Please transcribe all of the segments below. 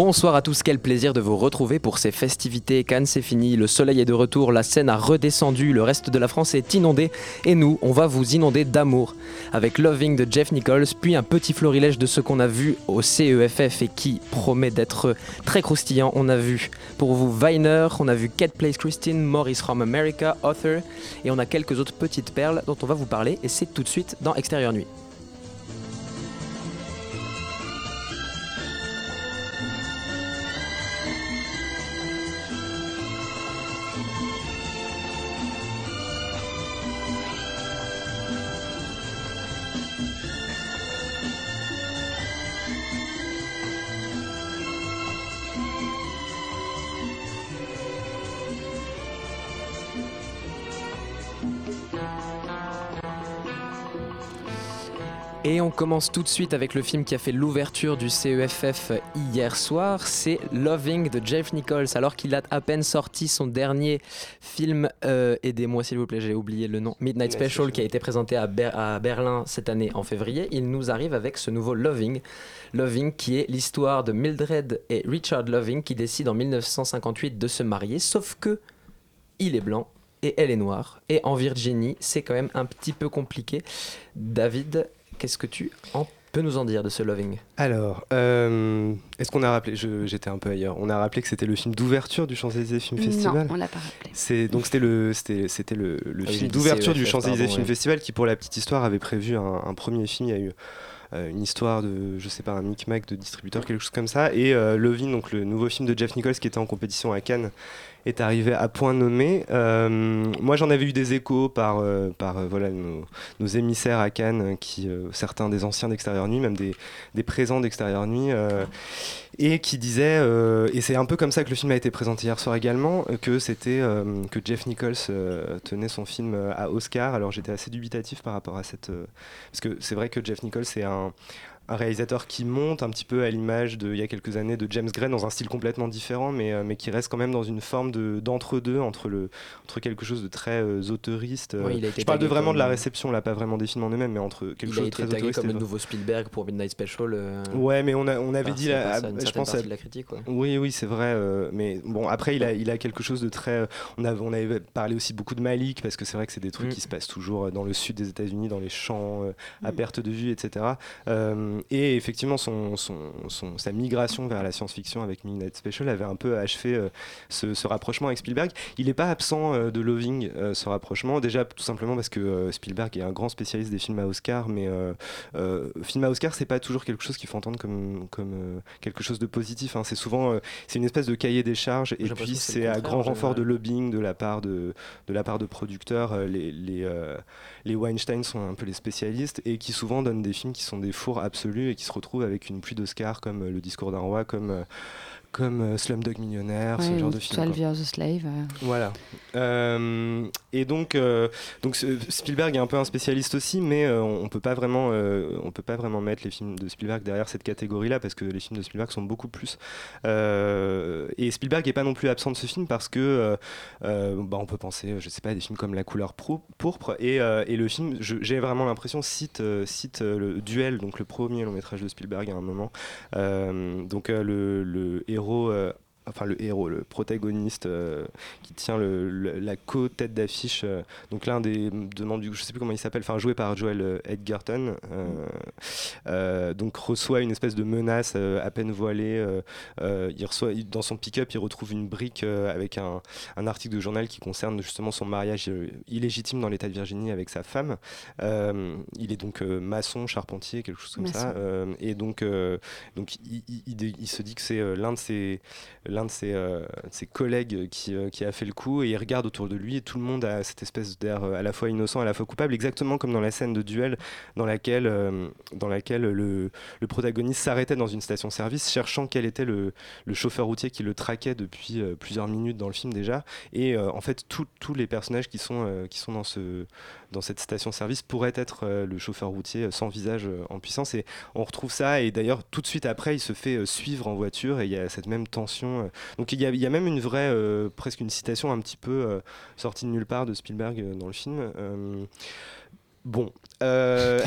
Bonsoir à tous, quel plaisir de vous retrouver pour ces festivités. Cannes, c'est fini, le soleil est de retour, la scène a redescendu, le reste de la France est inondé, et nous, on va vous inonder d'amour. Avec Loving de Jeff Nichols, puis un petit florilège de ce qu'on a vu au CEFF et qui promet d'être très croustillant. On a vu pour vous Viner, on a vu Kate Place Christine, Maurice from America, Author, et on a quelques autres petites perles dont on va vous parler, et c'est tout de suite dans Extérieur Nuit. Et on commence tout de suite avec le film qui a fait l'ouverture du CEFF hier soir, c'est Loving de Jeff Nichols. Alors qu'il a à peine sorti son dernier film, euh, aidez-moi s'il vous plaît, j'ai oublié le nom, Midnight Special, qui a été présenté à, Ber- à Berlin cette année en février, il nous arrive avec ce nouveau Loving. Loving qui est l'histoire de Mildred et Richard Loving qui décident en 1958 de se marier, sauf que il est blanc et elle est noire. Et en Virginie, c'est quand même un petit peu compliqué. David, qu'est-ce que tu en peux nous en dire de ce Loving? Alors, euh, est-ce qu'on a rappelé? Je- J'étais un peu ailleurs. On a rappelé que c'était le film d'ouverture du Champs-Élysées Film Festival. Non, on l'a pas rappelé. C'est donc c'était le c'était c'était le, le Ah film d'ouverture du Champs-Élysées Film ouais. Festival qui pour la petite histoire avait prévu un, un premier film. Il y a eu euh, une histoire de je sais pas un micmac de distributeur quelque chose comme ça et euh, Lovin donc le nouveau film de Jeff Nichols qui était en compétition à Cannes est arrivé à point nommé. Euh, moi j'en avais eu des échos par euh, par euh, voilà nos, émissaires à Cannes euh, qui certains des anciens d'extérieur nuit même des des présents d'extérieur nuit et qui disait, euh, et c'est un peu comme ça que le film a été présenté hier soir également, que c'était que Jeff Nichols tenait son film à Oscar. Alors j'étais assez dubitatif par rapport à cette, parce que c'est vrai que Jeff Nichols c'est un un réalisateur qui monte un petit peu à l'image de il y a quelques années de James Gray dans un style complètement différent mais, euh, mais qui reste quand même dans une forme de d'entre-deux entre le entre quelque chose de très euh, auteuriste euh, Oui, a je parle de vraiment de la réception là pas vraiment des films en eux-mêmes mais entre quelque Il chose a de très tagué auteuriste comme et le nouveau Spielberg pour Midnight Special. Ouais, mais on, a, on avait dit, là, une je pense, partie à- de la critique. Oui, oui, c'est vrai. mais bon, après, il a, il a quelque chose de très. On, avait, on avait parlé aussi beaucoup de Malik, parce que c'est vrai que c'est des trucs Mm. qui se passent toujours dans le sud des États-Unis, dans les champs, à Mm. perte de vue, etc. Euh, et effectivement, son, son, son- sa migration vers la science-fiction avec Midnight Special avait un peu achevé euh, ce, ce rapprochement avec Spielberg. Il n'est pas absent euh, de Loving, ce rapprochement. Déjà, tout simplement parce que Spielberg est un grand spécialiste des films à Oscar, mais film à Oscar, c'est pas toujours quelque chose qu'il faut entendre comme, comme quelque chose de positif. hein. C'est souvent, c'est une espèce de cahier des charges, et puis c'est à grand en renfort de lobbying de la part de, de la part de producteurs. les, les, les Weinstein sont un peu les spécialistes et qui souvent donnent des films qui sont des fours absolus et qui se retrouvent avec une pluie d'Oscars comme euh, Le Discours d'un roi, comme euh, comme euh, Slumdog Millionnaire, ce genre de film. quoi. 12 Years a Slave. Voilà. Euh, et donc, euh, donc Spielberg est un peu un spécialiste aussi, mais on on peut pas vraiment, on peut pas vraiment mettre les films de Spielberg derrière cette catégorie-là parce que les films de Spielberg sont beaucoup plus. Et Spielberg est pas non plus absent de ce film parce que, bah, on peut penser, je sais pas, à des films comme La couleur pourpre et, et le film, j'ai vraiment l'impression cite cite le duel, donc le premier long métrage de Spielberg à un moment. Donc le, le héros euh, enfin le héros, le protagoniste euh, qui tient le, le- la co-tête d'affiche. euh, donc l'un des membres du, je sais plus comment il s'appelle, enfin joué par Joel euh, Edgerton, euh, donc reçoit une espèce de menace à peine voilée. il reçoit il- dans son pick-up, il retrouve une brique avec un, un article de journal qui concerne justement son mariage illégitime dans l'État de Virginie avec sa femme. Il est donc maçon, charpentier, quelque chose comme ça. Maçon. Et donc, donc il, il- se dit que c'est l'un de ses, l'un de ses, euh, collègues qui, euh, qui a fait le coup et il regarde autour de lui et tout le monde a cette espèce d'air euh, à la fois innocent, à la fois coupable, exactement comme dans la scène de duel dans laquelle, dans laquelle le, protagoniste s'arrêtait dans une station-service cherchant quel était le, chauffeur routier qui le traquait depuis plusieurs minutes dans le film déjà. Et en fait, tous les personnages qui sont, qui sont dans, ce, dans cette station-service pourraient être le chauffeur routier sans visage en puissance. Et on retrouve ça. Et d'ailleurs, tout de suite après, il se fait suivre en voiture et il y a cette même tension. Euh. Donc il y a, même une vraie, euh, presque une citation un petit peu euh, sortie de nulle part de Spielberg dans le film. Bon, euh,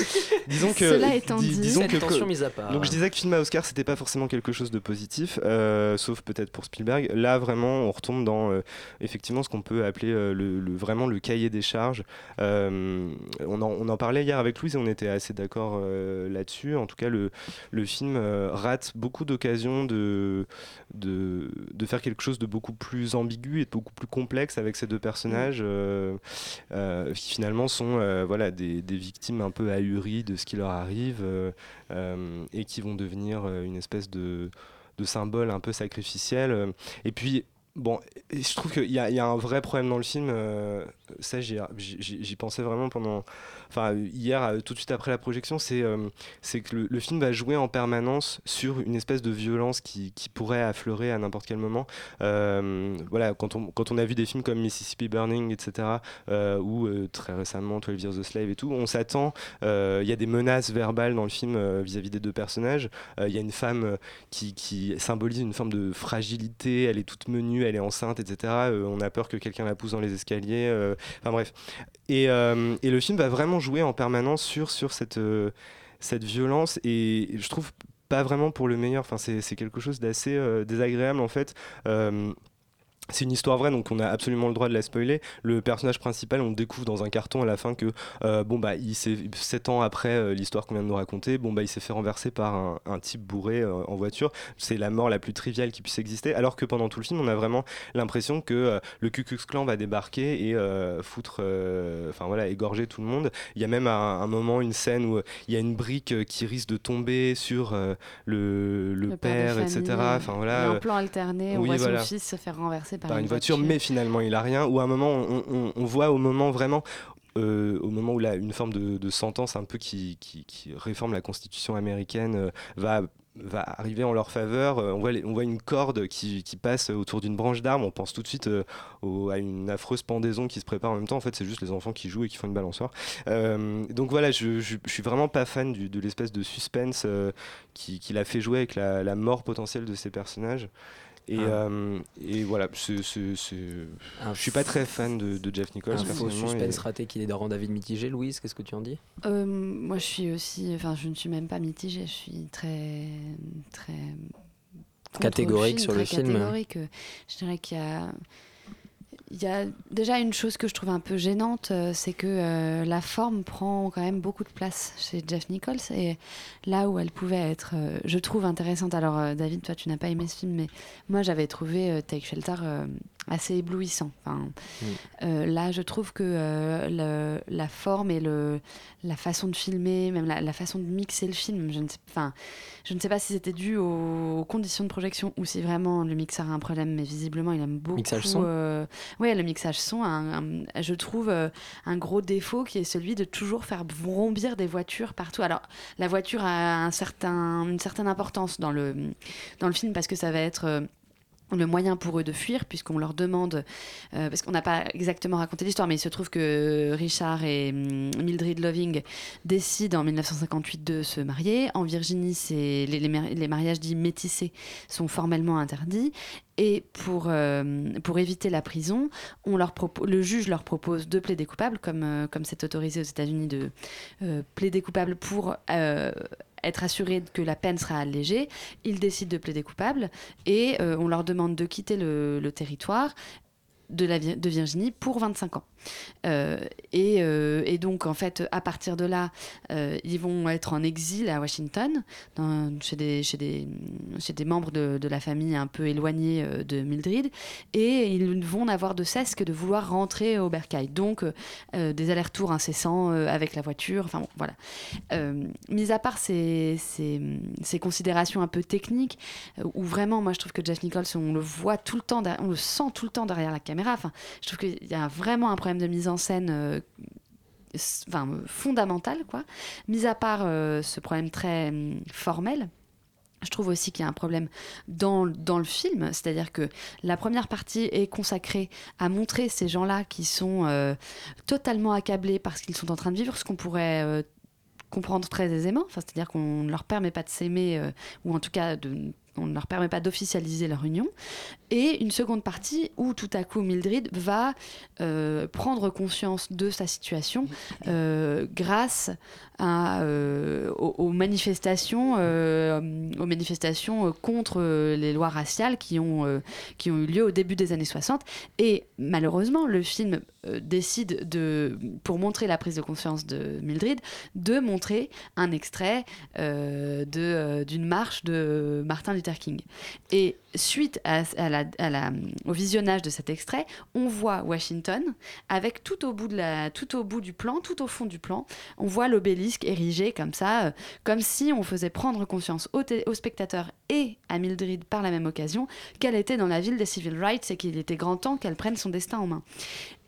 disons que Cela étant dis- dit- disons Cette que tension mise à part. donc je disais que film à Oscar c'était pas forcément quelque chose de positif, euh, sauf peut-être pour Spielberg. Là vraiment on retombe dans euh, effectivement ce qu'on peut appeler euh, le, le- vraiment le cahier des charges. Euh, on, en, on en parlait hier avec Louise et on était assez d'accord euh, là-dessus. En tout cas le, le film euh, rate beaucoup d'occasions de, de, de faire quelque chose de beaucoup plus ambigu et de beaucoup plus complexe avec ces deux personnages euh, euh, qui finalement sont euh, voilà, des, des victimes un peu ahuries de ce qui leur arrive euh, euh, et qui vont devenir euh, une espèce de, symbole un peu sacrificiel. Et puis, bon, je trouve qu'il y, a- un vrai problème dans le film. ça, j'y pensais vraiment pendant. Enfin, hier, euh, tout de suite après la projection, c'est euh, que le, film va jouer en permanence sur une espèce de violence qui, pourrait affleurer à n'importe quel moment. Euh, voilà, quand on, a vu des films comme Mississippi Burning, etc., ou très récemment 12 Years a Slave et tout, on s'attend, il y a des menaces verbales dans le film vis-à-vis des deux personnages. Il y a une femme qui, symbolise une forme de fragilité, elle est toute menue, elle est enceinte, etc. On a peur que quelqu'un la pousse dans les escaliers. Enfin bref. Et le film va vraiment jouer en permanence sur, sur cette, euh, cette violence et je trouve pas vraiment pour le meilleur. Enfin, c'est quelque chose d'assez euh, désagréable en fait. C'est une histoire vraie, donc on a absolument le droit de la spoiler. Le personnage principal, on découvre dans un carton à la fin que, euh, bon bah, il s'est sept ans après euh, l'histoire qu'on vient de nous raconter, bon bah, il s'est fait renverser par un, un type bourré euh, en voiture. C'est la mort la plus triviale qui puisse exister. Alors que pendant tout le film, on a vraiment l'impression que le Ku Klux Klan va débarquer et foutre, enfin voilà, égorger tout le monde. Il y a même un, un moment, une scène où il y a une brique qui risque de tomber sur le, le, Le père, etc. Enfin il y voilà. a un plan alterné, on oui, voit voilà. son fils se faire renverser par, par une voiture, mais finalement il a rien. Ou à un moment, on, on- on voit au moment vraiment, euh, au moment où là, une forme de, de sentence un peu qui, qui- qui réforme la constitution américaine euh, va va arriver en leur faveur. Euh, on, voit les- on voit une corde qui, qui passe autour d'une branche d'arbre. On pense tout de suite euh, au- à une affreuse pendaison qui se prépare en même temps. En fait, c'est juste les enfants qui jouent et qui font une balançoire. Euh, donc voilà, je, je, je suis vraiment pas fan du- de l'espèce de suspense euh, qui, l'a fait jouer avec la, la mort potentielle de ces personnages. Et, Ah. euh, et voilà, je suis pas très fan de, de Jeff Nichols. Un faux suspense et- raté qui est rend David mitigé. Louise, qu'est-ce que tu en dis? Euh, moi, je suis aussi. Enfin, je ne suis même pas mitigée. Je suis très, très Catégorique sur le film. Catégorique. Je dirais qu'il y a. Il y a déjà une chose que je trouve un peu gênante, euh, c'est que euh, la forme prend quand même beaucoup de place chez Jeff Nichols et là où elle pouvait être, euh, je trouve intéressante. Alors David, toi tu n'as pas aimé ce film, mais moi j'avais trouvé Take Shelter assez éblouissant. Enfin, Mm. euh, là je trouve que euh, le- la forme et le, la façon de filmer, même la, la façon de mixer le film, je ne sais, enfin, je ne sais pas si c'était dû aux, aux conditions de projection ou si vraiment le mixeur a un problème, mais visiblement il aime beaucoup. Mixage son euh, ouais, le mixage son, a un- un- je trouve un gros défaut qui est celui de toujours faire vrombir des voitures partout. Alors la voiture a un certain, une certaine importance dans le, dans le film parce que ça va être le moyen pour eux de fuir puisqu'on leur demande euh, parce qu'on n'a pas exactement raconté l'histoire mais il se trouve que Richard et hum, Mildred Loving décident en 1958 de se marier. En Virginie les, les mari- les mariages dits métissés sont formellement interdits. Et pour, euh, éviter la prison, le juge leur propose de plaider coupable, comme euh, comme c'est autorisé aux États-Unis de plaider coupable pour être assuré que la peine sera allégée, ils décident de plaider coupable et euh, on leur demande de quitter le, territoire de Virginie pour 25 ans. Euh, et, euh, et donc, en fait, à partir de là, euh, ils vont être en exil à Washington, chez, des, chez, des, chez des membres de, la famille un peu éloignés de Mildred, et ils vont n'avoir de cesse que de vouloir rentrer au bercail. Donc, des allers-retours incessants avec la voiture, enfin bon, voilà. Mis à part ces, ces, ces considérations un peu techniques, où vraiment, moi, je trouve que Jeff Nichols, on le voit tout le temps, on le sent tout le temps derrière la caméra. Enfin, je trouve qu'il y a vraiment un problème de mise en scène. euh, Enfin, euh, fondamental, quoi. Mis à part euh, ce problème très hum, formel, je trouve aussi qu'il y a un problème dans, dans le film, c'est-à-dire que la première partie est consacrée à montrer ces gens-là qui sont totalement accablés parce qu'ils sont en train de vivre ce qu'on pourrait comprendre très aisément, c'est-à-dire qu'on ne leur permet pas de s'aimer, ou en tout cas de- on ne leur permet pas d'officialiser leur union, et une seconde partie où tout à coup Mildred va euh, prendre conscience de sa situation euh, grâce à, euh, aux, aux manifestations, aux manifestations contre les lois raciales qui ont, qui ont eu lieu au début des années 60. Et malheureusement, le film décide, de, pour montrer la prise de conscience de Mildred, de montrer un extrait euh, euh, d'une marche de Martin Luther King. Et suite à, la- au visionnage de cet extrait, on voit Washington avec tout au bout de la, tout au bout du plan, tout au fond du plan, on voit l'obélisque érigé comme ça, euh, comme si on faisait prendre conscience té- aux spectateurs et à Mildred par la même occasion qu'elle était dans la ville des civil rights et qu'il était grand temps qu'elle prenne son destin en main.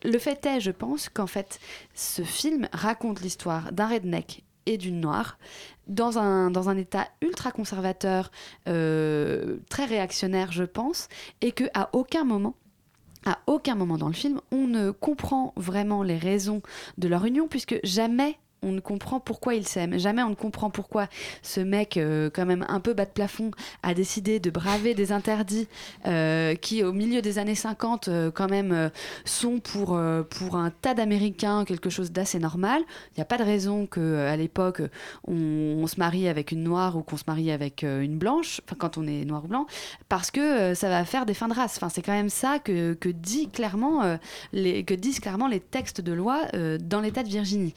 Le fait est, je pense, qu'en fait, ce film raconte l'histoire d'un redneck et d'une noire dans un, état ultra conservateur, euh, très réactionnaire, je pense, et que aucun moment à aucun moment dans le film, on ne comprend vraiment les raisons de leur union, puisque jamais on ne comprend pourquoi ils s'aiment. Jamais on ne comprend pourquoi ce mec, euh, quand même un peu bas de plafond, a décidé de braver des interdits euh, qui, au milieu des années 50, euh, quand même, sont pour, pour un tas d'Américains quelque chose d'assez normal. Il n'y a pas de raison qu'à l'époque, on, se marie avec une noire ou qu'on se marie avec une blanche, quand on est noir ou blanc, parce que ça va faire des fins de race. C'est quand même ça que, que, clairement, les, que disent clairement les textes de loi dans l'État de Virginie.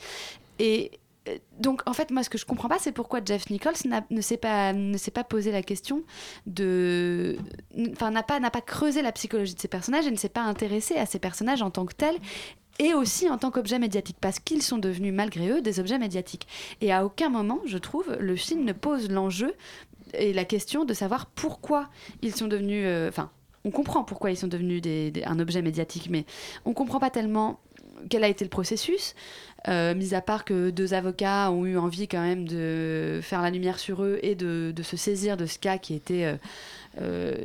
Et euh, donc, en fait, moi, ce que je comprends pas, c'est pourquoi Jeff Nichols ne s'est pas, ne s'est pas posé la question de, enfin, n'a pas, n'a pas creusé la psychologie de ces personnages et ne s'est pas intéressé à ces personnages en tant que tels et aussi en tant qu'objet médiatique, parce qu'ils sont devenus, malgré eux, des objets médiatiques. Et à aucun moment, je trouve, le film ne pose l'enjeu et la question de savoir pourquoi ils sont devenus... euh, Enfin, on comprend pourquoi ils sont devenus un objet médiatique, mais on comprend pas tellement quel a été le processus, euh, mis à part que deux avocats ont eu envie quand même de faire la lumière sur eux et de, de se saisir de ce cas qui était euh, euh,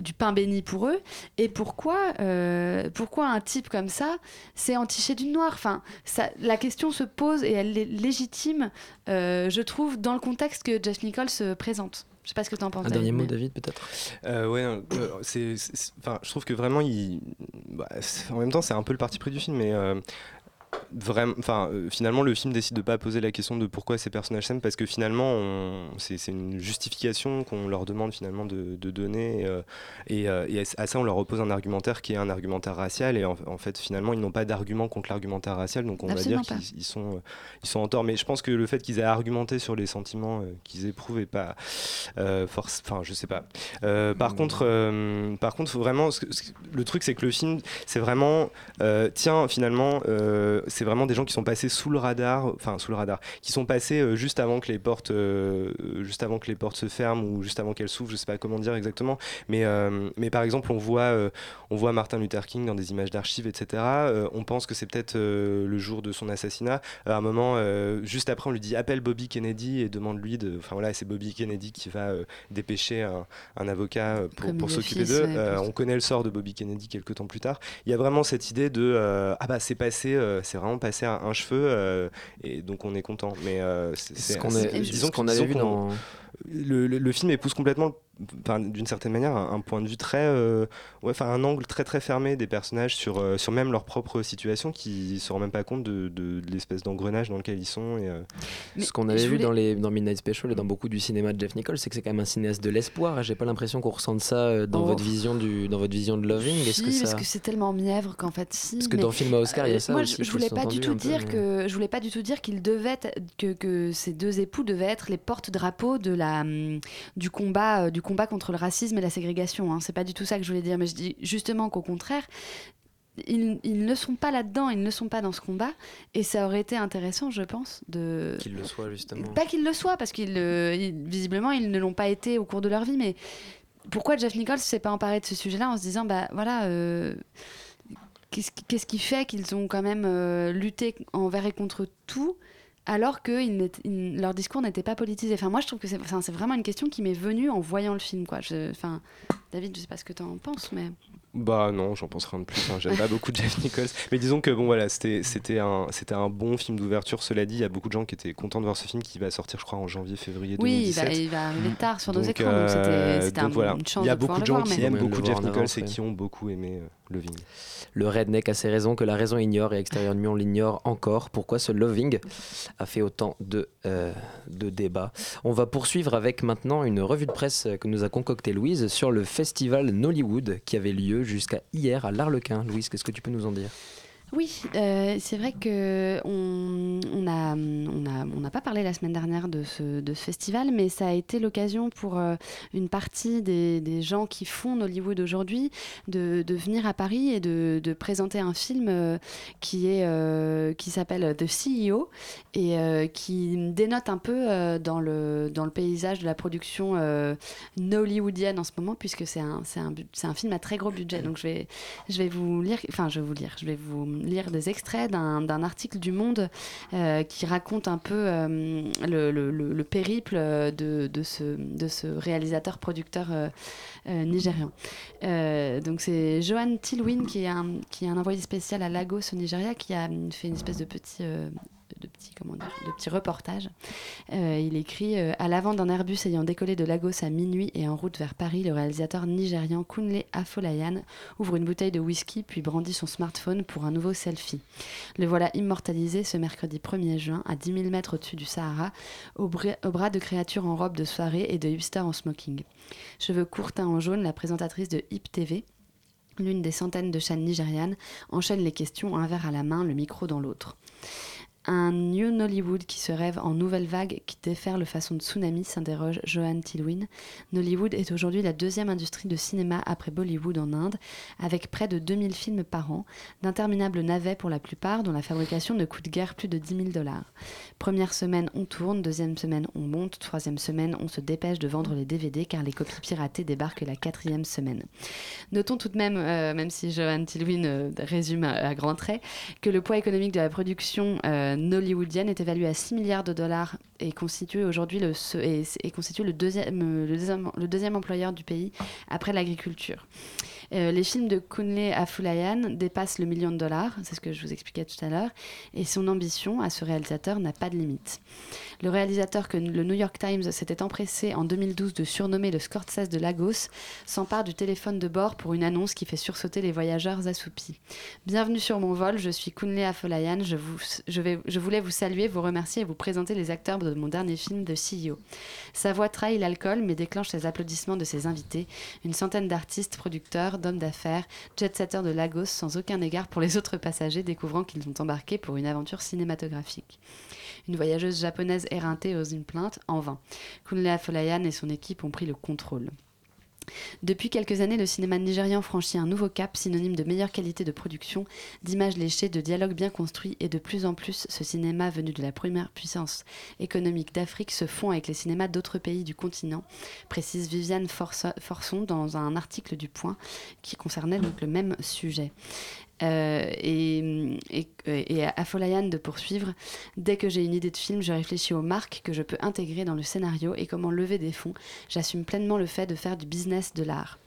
du pain béni pour eux. Et pourquoi, euh, pourquoi un type comme ça s'est entiché d'une noire? Enfin, ça, La question se pose et elle est légitime, euh, je trouve, dans le contexte que Jeff Nichols se présente. Je sais pas ce que tu en penses. Un dernier mot, mais- David, peut-être? Euh, ouais, euh, c'est, enfin, je trouve que vraiment, il, bah, en même temps, c'est un peu le parti pris du film, mais euh, vraiment, enfin, euh, finalement, le film décide de pas poser la question de pourquoi ces personnages s'aiment, parce que finalement, on- c'est, c'est une justification qu'on leur demande finalement de, de donner, euh, et, euh, et à ça, on leur oppose un argumentaire qui est un argumentaire racial, et en, en fait, finalement, ils n'ont pas d'argument contre l'argumentaire racial, donc on Absolument va dire pas. qu'ils ils sont, euh, ils sont en tort. Mais je pense que le fait qu'ils aient argumenté sur les sentiments euh, qu'ils éprouvent est pas euh, force, enfin, je sais pas. Euh, par contre, euh, par contre, faut vraiment. le truc, c'est que le film, c'est vraiment. euh, tiens, finalement, euh, c'est vraiment des gens qui sont passés sous le radar, enfin sous le radar, qui sont passés euh, juste avant que les portes, euh, juste avant que les portes se ferment ou juste avant qu'elles s'ouvrent. Je sais pas comment dire exactement. Mais, euh, mais par exemple, on voit, on voit Martin Luther King dans des images d'archives, etc. On pense que c'est peut-être le jour de son assassinat. À un moment, juste après, on lui dit appelle Bobby Kennedy et demande-lui de. Enfin voilà, c'est Bobby Kennedy qui va dépêcher un, un avocat pour, s'occuper d'eux. ouais, on connaît le sort de Bobby Kennedy quelques temps plus tard. Il y a vraiment cette idée de ah bah c'est passé, c'est vraiment passé à un cheveu euh, et donc on est content. Mais euh, c'est ce qu'on disons qu'on avait vu dans. le, le- le film épouse complètement d'une certaine manière un, un point de vue très, euh, ouais, enfin un angle très très fermé des personnages sur, euh, sur même leur propre situation, qui se rendent même pas compte de, de- de l'espèce d'engrenage dans lequel ils sont. Et, euh, Ce qu'on avait vu voulais- dans, les, dans Midnight Special et dans beaucoup du cinéma de Jeff Nichols, c'est que c'est quand même un cinéaste de l'espoir. J'ai pas l'impression qu'on ressente ça euh, dans, Oh. votre vision du, dans votre vision de Loving. Est-ce que Si, ça... parce que c'est tellement mièvre qu'en fait si. Parce que mais- dans Film à Oscar, il y a ça Moi, aussi, je, voulais pas du tout peu, dire mais- que je voulais pas du tout dire qu'il devait être- que, que ces deux époux devaient être les porte-drapeaux de la hum, du combat du combat contre le racisme et la ségrégation. Hein. C'est pas du tout ça que je voulais dire, mais je dis justement qu'au contraire. Ils, ils ne sont pas là-dedans, ils ne sont pas dans ce combat, et ça aurait été intéressant, je pense, de Qu'il le soit, justement. pas qu'ils le soient, parce qu'ils euh, visiblement ils ne l'ont pas été au cours de leur vie, mais pourquoi Jeff Nichols s'est pas emparé de ce sujet-là en se disant bah voilà euh, qu'est-ce qui- qu'est-ce qui fait qu'ils ont quand même euh, lutté envers et contre tout alors que ils n'étaient- ils- leur discours n'était pas politisé. Enfin moi je trouve que c'est vraiment une question qui m'est venue en voyant le film quoi. Je- Enfin David je sais pas ce que tu en penses mais Bah non, j'en pense rien de plus. hein. J'aime pas beaucoup Jeff Nichols. Mais disons que bon voilà, c'était un bon film d'ouverture. Cela dit, il y a beaucoup de gens qui étaient contents de voir ce film qui va sortir, je crois, en janvier, février oui il 2017. va, il va arriver tard sur nos Donc, écrans donc c'était euh, un- voilà. une chance Il y a de beaucoup de gens voir, qui mais- aiment beaucoup Jeff Nichols et qui ont beaucoup aimé euh, Le redneck a ses raisons que la raison ignore et extérieur de lui on l'ignore encore. Pourquoi ce Loving a fait autant de, euh, de débats? On va poursuivre avec maintenant une revue de presse que nous a concoctée Louise sur le festival Nollywood qui avait lieu jusqu'à hier à l'Arlequin. Louise, qu'est-ce que tu peux nous en dire? Oui, euh, c'est vrai que on on a on a on n'a pas parlé la semaine dernière de ce de ce festival, mais ça a été l'occasion pour euh, une partie des, gens qui font Hollywood aujourd'hui de, venir à Paris et de, de présenter un film euh, qui est qui s'appelle The CEO et qui dénote un peu dans le paysage de la production nollywoodienne en ce moment puisque c'est un un un film à très gros budget. Donc je vais je vais vous lire, enfin je vais vous lire, je vais vous lire des extraits d'un article du Monde euh, qui raconte un peu euh, le, le- le- le périple euh, de, ce, réalisateur-producteur nigérian. Donc c'est Johan Tilwin qui est un envoyé spécial à Lagos au Nigeria qui a fait une espèce de petit... de petits, comment dire, de petits reportages. Euh, il écrit euh, À l'avant d'un Airbus ayant décollé de Lagos à minuit et en route vers Paris, le réalisateur nigérian Kunle Afolayan ouvre une bouteille de whisky puis brandit son smartphone pour un nouveau selfie. Le voilà immortalisé ce mercredi 1er juin à 10 000 mètres au-dessus du Sahara, au, au bras de créatures en robe de soirée et de hipsters en smoking. Cheveux courts en jaune, la présentatrice de Hip TV l'une des centaines de chaînes nigérianes, enchaîne les questions, un verre à la main, le micro dans l'autre. Un New Nollywood qui se rêve en nouvelle vague qui déferle façon de tsunami, s'interroge Johan Tilwin. Nollywood est aujourd'hui la deuxième industrie de cinéma après Bollywood en Inde, avec près de 2000 films par an, d'interminables navets pour la plupart, dont la fabrication ne coûte guère plus de 10 000 dollars. Première semaine, on tourne, deuxième semaine, on monte, troisième semaine, on se dépêche de vendre les DVD car les copies piratées débarquent la quatrième semaine. Notons tout de même, euh, même si Johan Tilwin euh, résume à, grands traits, que le poids économique de la production euh, nollywoodienne est évalué à 6 milliards de dollars et constitue aujourd'hui le, constitue euh, le, deuxième, le deuxième employeur du pays après l'agriculture. Euh, les films de Kunle Afolayan dépassent le million de dollars, c'est ce que je vous expliquais tout à l'heure, et son ambition à ce réalisateur n'a pas de limite. Le réalisateur que le New York Times s'était empressé en 2012 de surnommer le Scorsese de Lagos s'empare du téléphone de bord pour une annonce qui fait sursauter les voyageurs assoupis. Bienvenue sur mon vol, je suis Kunle Afolayan, je, je voulais vous saluer, vous remercier et vous présenter les acteurs de mon dernier film de CEO. Sa voix trahit l'alcool mais déclenche les applaudissements de ses invités, une centaine d'artistes, producteurs, d'hommes d'affaires, jet-setters de Lagos sans aucun égard pour les autres passagers découvrant qu'ils ont embarqué pour une aventure cinématographique. Une voyageuse japonaise éreintée ose une plainte, en vain. Kunle Afolayan et son équipe ont pris le contrôle. Depuis quelques années, le cinéma nigérian franchit un nouveau cap, synonyme de meilleure qualité de production, d'images léchées, de dialogues bien construits, et de plus en plus, ce cinéma venu de la première puissance économique d'Afrique se fond avec les cinémas d'autres pays du continent, précise Viviane Forso- Forson dans un article du Point qui concernait le même sujet. Euh, et, et, à Afolayan de poursuivre. Dès que j'ai une idée de film, je réfléchis aux marques que je peux intégrer dans le scénario et comment lever des fonds. J'assume pleinement le fait de faire du business de l'art.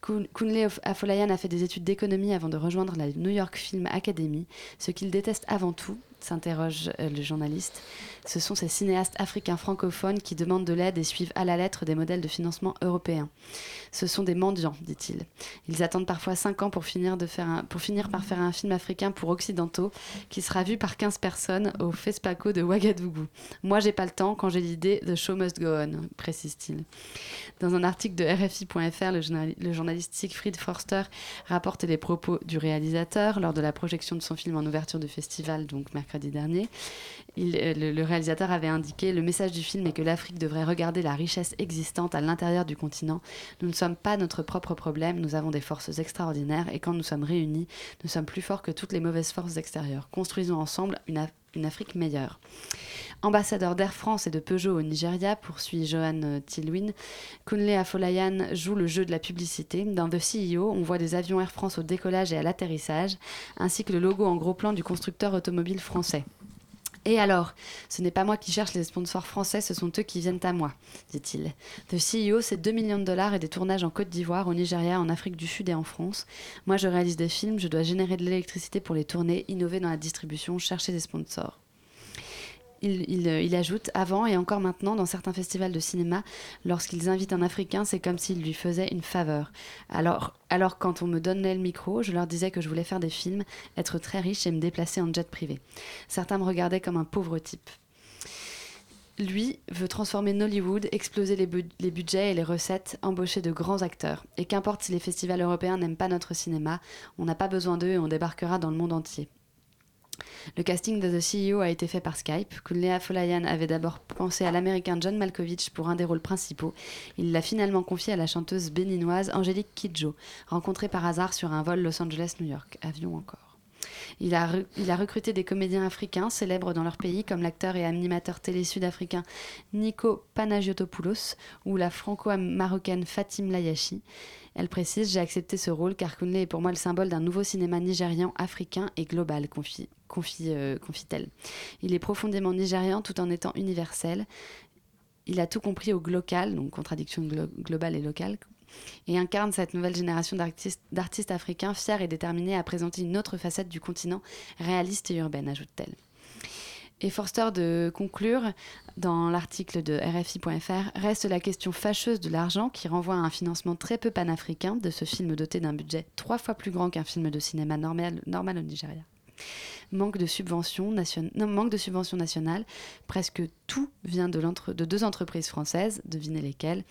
Kun- Kunle Afolayan a fait des études d'économie avant de rejoindre la New York Film Academy. Ce qu'il déteste avant tout, s'interroge euh, le journaliste, ce sont ces cinéastes africains francophones qui demandent de l'aide et suivent à la lettre des modèles de financement européens. Ce sont des mendiants, dit-il. Ils attendent parfois 5 ans pour finir, par faire un film africain pour occidentaux qui sera vu par 15 personnes au FESPACO de Ouagadougou. Moi, j'ai pas le temps. Quand j'ai l'idée, the show must go on, précise-t-il. Dans un article de RFI.fr, le, le journaliste Siegfried Forster rapporte les propos du réalisateur lors de la projection de son film en ouverture du festival, donc mercredi dernier. Euh, le, réalisateur avait indiqué Le message du film est que l'Afrique devrait regarder la richesse existante à l'intérieur du continent. Nous ne sommes pas notre propre problème, nous avons des forces extraordinaires et quand nous sommes réunis, nous sommes plus forts que toutes les mauvaises forces extérieures. Construisons ensemble une, une Afrique meilleure. Ambassadeur d'Air France et de Peugeot au Nigeria, poursuit Johan euh, Tilwin, Kunle Afolayan joue le jeu de la publicité. Dans The CEO, on voit des avions Air France au décollage et à l'atterrissage, ainsi que le logo en gros plan du constructeur automobile français. Et alors, ce n'est pas moi qui cherche les sponsors français, ce sont eux qui viennent à moi, dit-il. The CEO, c'est 2 millions de dollars et des tournages en Côte d'Ivoire, au Nigeria, en Afrique du Sud et en France. Moi, je réalise des films, je dois générer de l'électricité pour les tourner, innover dans la distribution, chercher des sponsors. Euh, il ajoute Avant et encore maintenant, dans certains festivals de cinéma, lorsqu'ils invitent un Africain, c'est comme s'ils lui faisaient une faveur. Alors, alors, quand on me donnait le micro, je leur disais que je voulais faire des films, être très riche et me déplacer en jet privé. Certains me regardaient comme un pauvre type. Lui veut transformer Nollywood, exploser les budgets et les recettes, embaucher de grands acteurs. Et qu'importe si les festivals européens n'aiment pas notre cinéma, on n'a pas besoin d'eux et on débarquera dans le monde entier. Le casting de The CEO a été fait par Skype. Kunle Afolayan avait d'abord pensé à l'américain John Malkovich pour un des rôles principaux. Il l'a finalement confié à la chanteuse béninoise Angélique Kidjo, rencontrée par hasard sur un vol Los Angeles-New York. Avion encore. Il a, re- il a recruté des comédiens africains célèbres dans leur pays, comme l'acteur et animateur télé sud-africain Nico Panagiotopoulos ou la franco-marocaine Fatim Layashi. Elle précise J'ai accepté ce rôle car Kunle est pour moi le symbole d'un nouveau cinéma nigérian, africain et global, confie- confie, euh, confie-t-elle. Il est profondément nigérian tout en étant universel. Il a tout compris au local, donc contradiction glo- globale et locale, et incarne cette nouvelle génération d'artistes, d'artistes africains fiers et déterminés à présenter une autre facette du continent, réaliste et urbaine, ajoute-t-elle. Et Forster de conclure, dans l'article de RFI.fr, reste la question fâcheuse de l'argent qui renvoie à un financement très peu panafricain de ce film doté d'un budget trois fois plus grand qu'un film de cinéma normal, normal au Nigeria. Manque de subventions nationales. Presque tout vient de deux entreprises françaises, devinez lesquelles,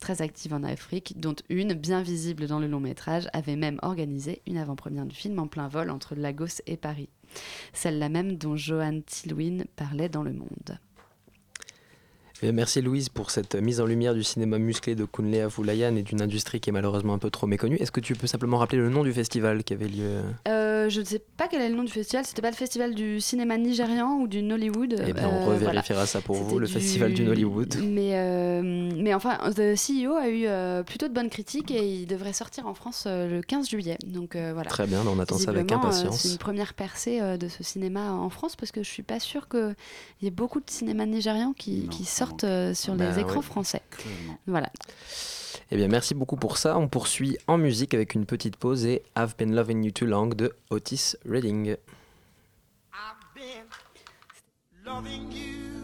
très actives en Afrique, dont une, bien visible dans le long métrage, avait même organisé une avant-première du film en plein vol entre Lagos et Paris. Celle-là même dont Johan Tilwin parlait dans Le Monde. Et merci Louise pour cette mise en lumière du cinéma musclé de Kunle Afolayan et d'une industrie qui est malheureusement un peu trop méconnue. Est-ce que tu peux simplement rappeler le nom du festival qui avait lieu Euh, je ne sais pas quel est le nom du festival. C'était pas le festival du cinéma nigérian ou du Nollywood. Eh bien, Euh, on voilà. revérifiera ça pour vous, le du- festival du Nollywood. Mais, euh, mais enfin, The CEO a eu euh, plutôt de bonnes critiques et il devrait sortir en France euh, le 15 juillet. Donc euh, voilà. Très bien, on attend ça avec euh, impatience. c'est une première percée euh, de ce cinéma en France parce que je suis pas sûre qu'il y ait beaucoup de cinéma nigérian qui, qui sortent euh, sur Bah les écrans ouais. français. Voilà. Eh bien, merci beaucoup pour ça. On poursuit en musique avec une petite pause et I've Been Loving You Too Long de Otis Redding. loving you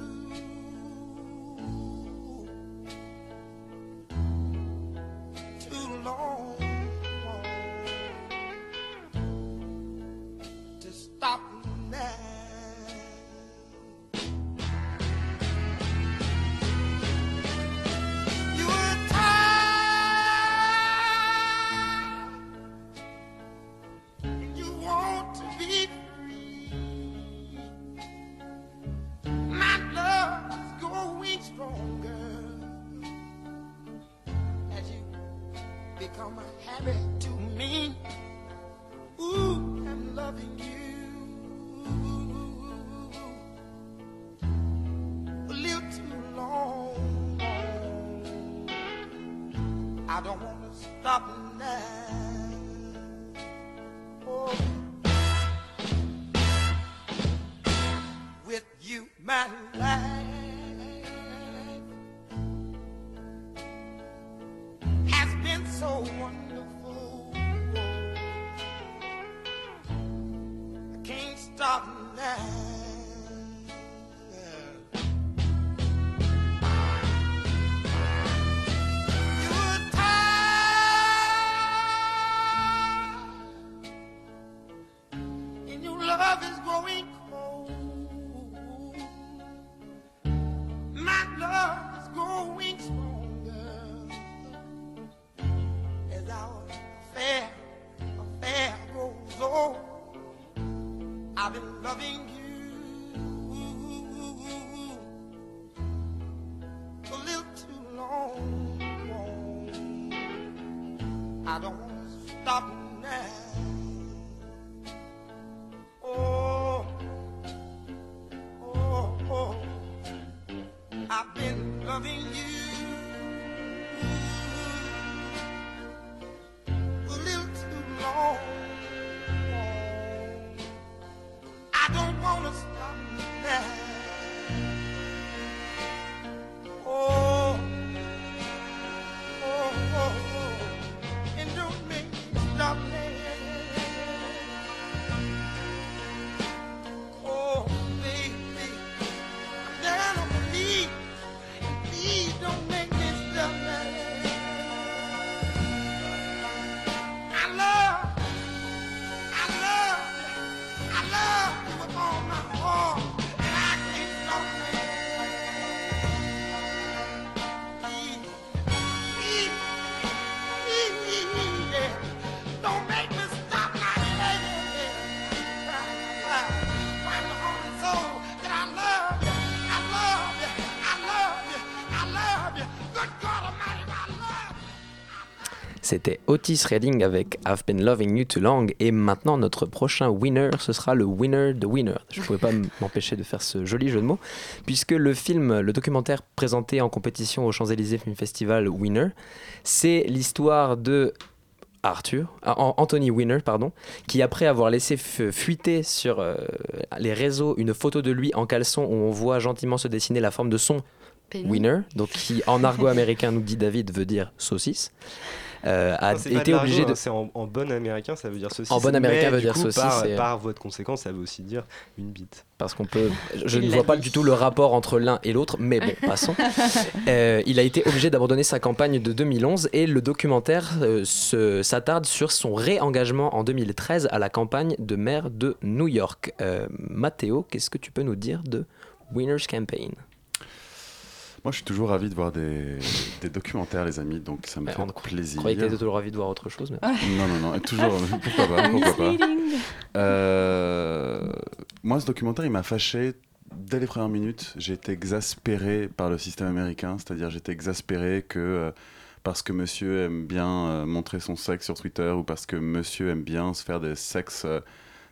I don't stop C'était Otis Redding avec I've Been Loving You Too Long. Et maintenant, notre prochain winner, ce sera le winner de winner. Je ne pouvais pas m'empêcher de faire ce joli jeu de mots, puisque le film, le documentaire présenté en compétition au Champs-Élysées Film Festival Winner, c'est l'histoire de Arthur, ah, An- Anthony Winner, pardon, qui après avoir laissé fu- fuiter sur euh, les réseaux une photo de lui en caleçon où on voit gentiment se dessiner la forme de son winner, donc qui en argot américain nous dit David veut dire saucisse, euh, a Non, été obligé de hein, C'est en, en bon américain, ça veut dire saucisse. En bon américain, veut dire coup, saucisse, Par, par voie de conséquence, ça veut aussi dire une bite. parce qu'on peut. Je ne vois pas du tout le rapport entre l'un et l'autre, mais bon, passons. Euh, il a été obligé d'abandonner sa campagne de 2011 et le documentaire euh, se- s'attarde sur son réengagement en 2013 à la campagne de maire de New York. Euh, Mathéo, qu'est-ce que tu peux nous dire de Winner's Campaign? Moi, je suis toujours ravi de voir des, des documentaires, les amis, donc ça me fait on cro- Je plaisir. croyais que tu toujours envie de voir autre chose. Mais... Non, non, non, toujours, pourquoi pas, pourquoi pas. Euh, moi, ce documentaire, il m'a fâché dès les premières minutes. J'ai été exaspéré par le système américain, c'est-à-dire j'étais exaspéré que euh, parce que monsieur aime bien euh, montrer son sexe sur Twitter ou parce que monsieur aime bien se faire des sexes, euh,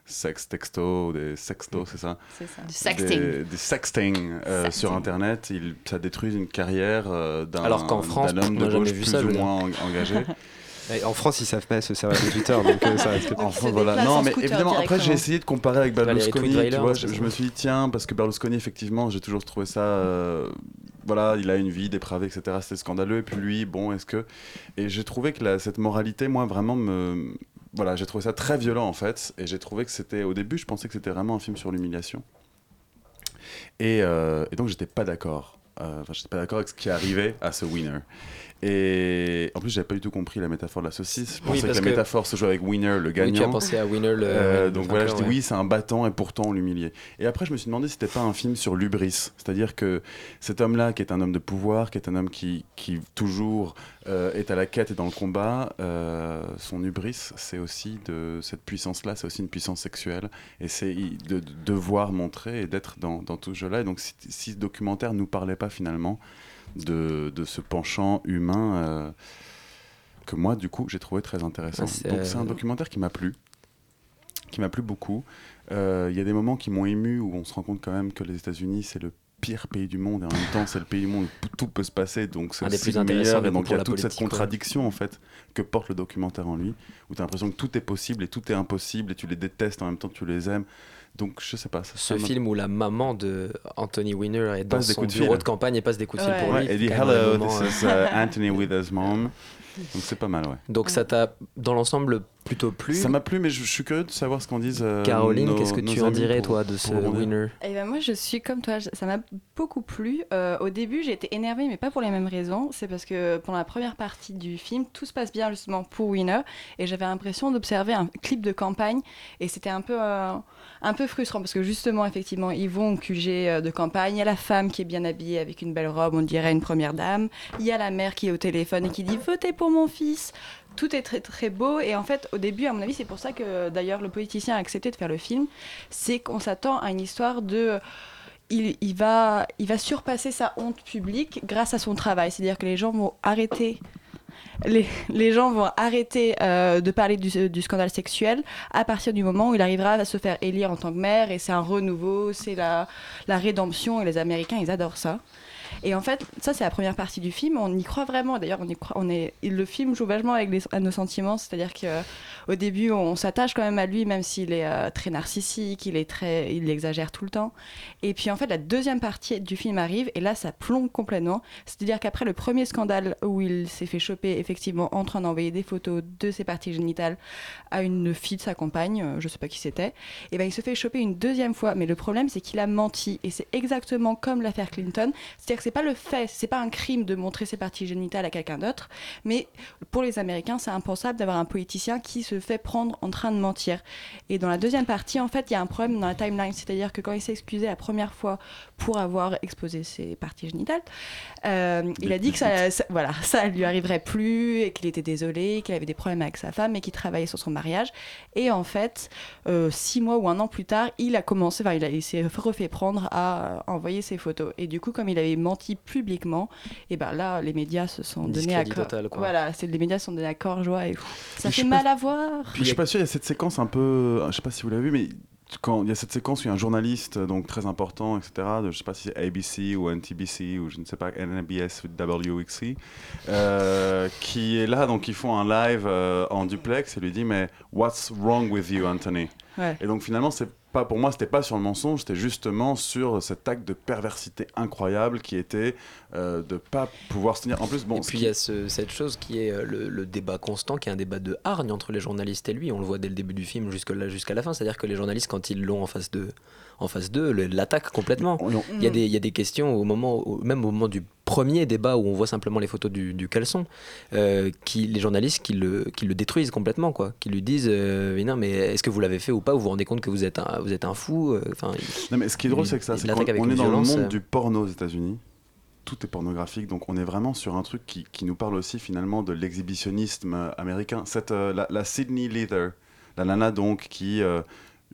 sex textos ou des sextos, c'est ça C'est ça. Du sexting. Des, des sexting, euh, Sexting. sur Internet, il, ça détruit une carrière euh, d'un Alors qu'en France, d'un homme de gauche plus ça, ou moins en- engagé. Et en France, ils savent pas se servir de Twitter, donc euh, ça reste En se France, voilà. Non, mais évidemment, après, j'ai essayé de comparer avec Valérie Berlusconi. Tu vois, je, me suis dit, tiens, parce que Berlusconi, effectivement, j'ai toujours trouvé ça. euh, voilà, il a une vie dépravée, etc. C'était scandaleux. Et puis lui, bon, est-ce que. Et j'ai trouvé que la- cette moralité, moi, vraiment me. Voilà, j'ai trouvé ça très violent, en fait. Et j'ai trouvé que c'était. Au début, je pensais que c'était vraiment un film sur l'humiliation. Et, euh, donc, j'étais pas d'accord. Euh, Enfin, j'étais pas d'accord avec ce qui arrivait à ce winner. Et en plus, j'avais pas du tout compris la métaphore de la saucisse. Je Oui, pensais que la que- métaphore se jouait avec winner, le Oui, tu as gagnant. pensé à Winner le. Euh, donc voilà, je dis ouais. oui, c'est un battant et pourtant on l'humiliait. Et après, je me suis demandé si c'était pas un film sur l'ubris. C'est-à-dire que cet homme-là, qui est un homme de pouvoir, qui est un homme qui, qui toujours euh, est à la quête et dans le combat, euh, son hubris, c'est aussi de cette puissance-là, c'est aussi une puissance sexuelle. Et c'est de, de devoir montrer et d'être dans, dans tout ce jeu-là. Et donc, si, si ce documentaire nous parlait pas finalement de, de ce penchant humain. euh, que moi, du coup, j'ai trouvé très intéressant. Ouais, Donc, c'est un documentaire qui m'a plu, qui m'a plu beaucoup. Euh, Il y a des moments qui m'ont ému où on se rend compte quand même que les États-Unis, c'est le pire pays du monde et en même temps, c'est le pays du monde où tout peut se passer. Donc, c'est aussi plus le meilleur. Et donc, il y a toute cette ouais. contradiction, en fait, que porte le documentaire en lui, où tu as l'impression que tout est possible et tout est impossible et tu les détestes en même temps que tu les aimes. Donc, je sais pas. ça- Ce ça film où la maman de Anthony Winner est dans son de bureau fil. de campagne et passe des coups de fil Ouais. pour Ouais, lui. et dit hello, moment, this euh, is uh, Anthony with his mom. Donc c'est pas mal, ouais. Donc ça t'a, dans l'ensemble, plutôt plu? Ça m'a plu, mais je, je suis curieux de savoir ce qu'en disent. euh, Caroline, qu'est-ce que tu en dirais, pour- toi, de ce pour winner? Eh ben moi, je suis comme toi, je- ça m'a beaucoup plu. Euh, au début, j'ai été énervée, mais pas pour les mêmes raisons. C'est parce que pendant la première partie du film, tout se passe bien justement pour Winner, et j'avais l'impression d'observer un clip de campagne, et c'était un peu, euh, un peu frustrant parce que justement, effectivement, ils vont au QG euh, de campagne. Il y a la femme qui est bien habillée avec une belle robe, on dirait une première dame. Il y a la mère qui est au téléphone et qui dit votez pour mon fils. Tout est très très beau et en fait au début à mon avis c'est pour ça que d'ailleurs le politicien a accepté de faire le film, c'est qu'on s'attend à une histoire de il, il va, il va surpasser sa honte publique grâce à son travail. C'est-à-dire que les gens vont arrêter. Les, les gens vont arrêter euh, de parler du, du scandale sexuel à partir du moment où il arrivera à se faire élire en tant que maire et c'est un renouveau, c'est la, la rédemption et les Américains ils adorent ça. Et en fait, ça c'est la première partie du film. On y croit vraiment. D'ailleurs, on y croit. On est. Le film joue vachement avec nos sentiments. C'est-à-dire qu'au début, on s'attache quand même à lui, même s'il est euh, très narcissique, il est très, il exagère tout le temps. Et puis en fait, la deuxième partie du film arrive et là, ça plombe complètement. C'est-à-dire qu'après le premier scandale où il s'est fait choper effectivement en train d'envoyer des photos de ses parties génitales à une fille de sa compagne, euh, je sais pas qui c'était, et ben il se fait choper une deuxième fois. Mais le problème, c'est qu'il a menti et c'est exactement comme l'affaire Clinton. C'est-à-dire que c'est pas le fait, c'est pas un crime de montrer ses parties génitales à quelqu'un d'autre, mais pour les Américains, c'est impensable d'avoir un politicien qui se fait prendre en train de mentir. Et dans la deuxième partie, en fait, il y a un problème dans la timeline, c'est-à-dire que quand il s'est excusé la première fois pour avoir exposé ses parties génitales, euh, il a dit que ça, ça- voilà, ça lui arriverait plus et qu'il était désolé, qu'il avait des problèmes avec sa femme et qu'il travaillait sur son mariage. Et en fait, euh, six mois ou un an plus tard, il a commencé, enfin, il, il s'est refait prendre à envoyer ses photos. Et du coup, comme il avait menti publiquement, et ben là, les médias se sont donnés à corps. total, quoi. Voilà, c'est les médias se sont donnés à corps joie et pff, ça Mais fait mal pas- à voir. Puis je suis pas sûr, il y a cette séquence un peu. Je sais pas si vous l'avez vu, mais quand il y a cette séquence où il y a un journaliste donc très important, etc. De, je sais pas si c'est ABC ou NTBC ou je ne sais pas NBS ou WXC, euh, qui est là, donc ils font un live euh, en duplex et lui dit mais what's wrong with you, Anthony? Ouais. Et donc finalement c'est pas pour moi c'était pas sur le mensonge, c'était justement sur cet acte de perversité incroyable qui était euh, de pas pouvoir se tenir. En plus bon. et puis qui- il y a ce- cette chose qui est euh, le, le débat constant, qui est un débat de hargne entre les journalistes et lui. On le voit dès le début du film jusqu'à la fin. C'est-à-dire que les journalistes, quand ils l'ont en face de en face d'eux, le- l'attaquent complètement. Il y, a des, il y a des questions au moment, au- même au moment du premier débat où on voit simplement les photos du, du caleçon, euh, qui, les journalistes qui le, qui le détruisent complètement, quoi, qui lui disent euh, mais non mais est-ce que vous l'avez fait ou pas? Vous vous rendez compte que vous êtes un, vous êtes un fou euh, Enfin, Non, mais ce qui est drôle, c'est que ça, c'est l'attaque qu'on avec on est dans le monde euh. du porno aux États-Unis. Tout est pornographique, donc on est vraiment sur un truc qui, qui nous parle aussi finalement de l'exhibitionnisme américain. Cette, euh, la, la Sydney Leather, la nana donc qui euh,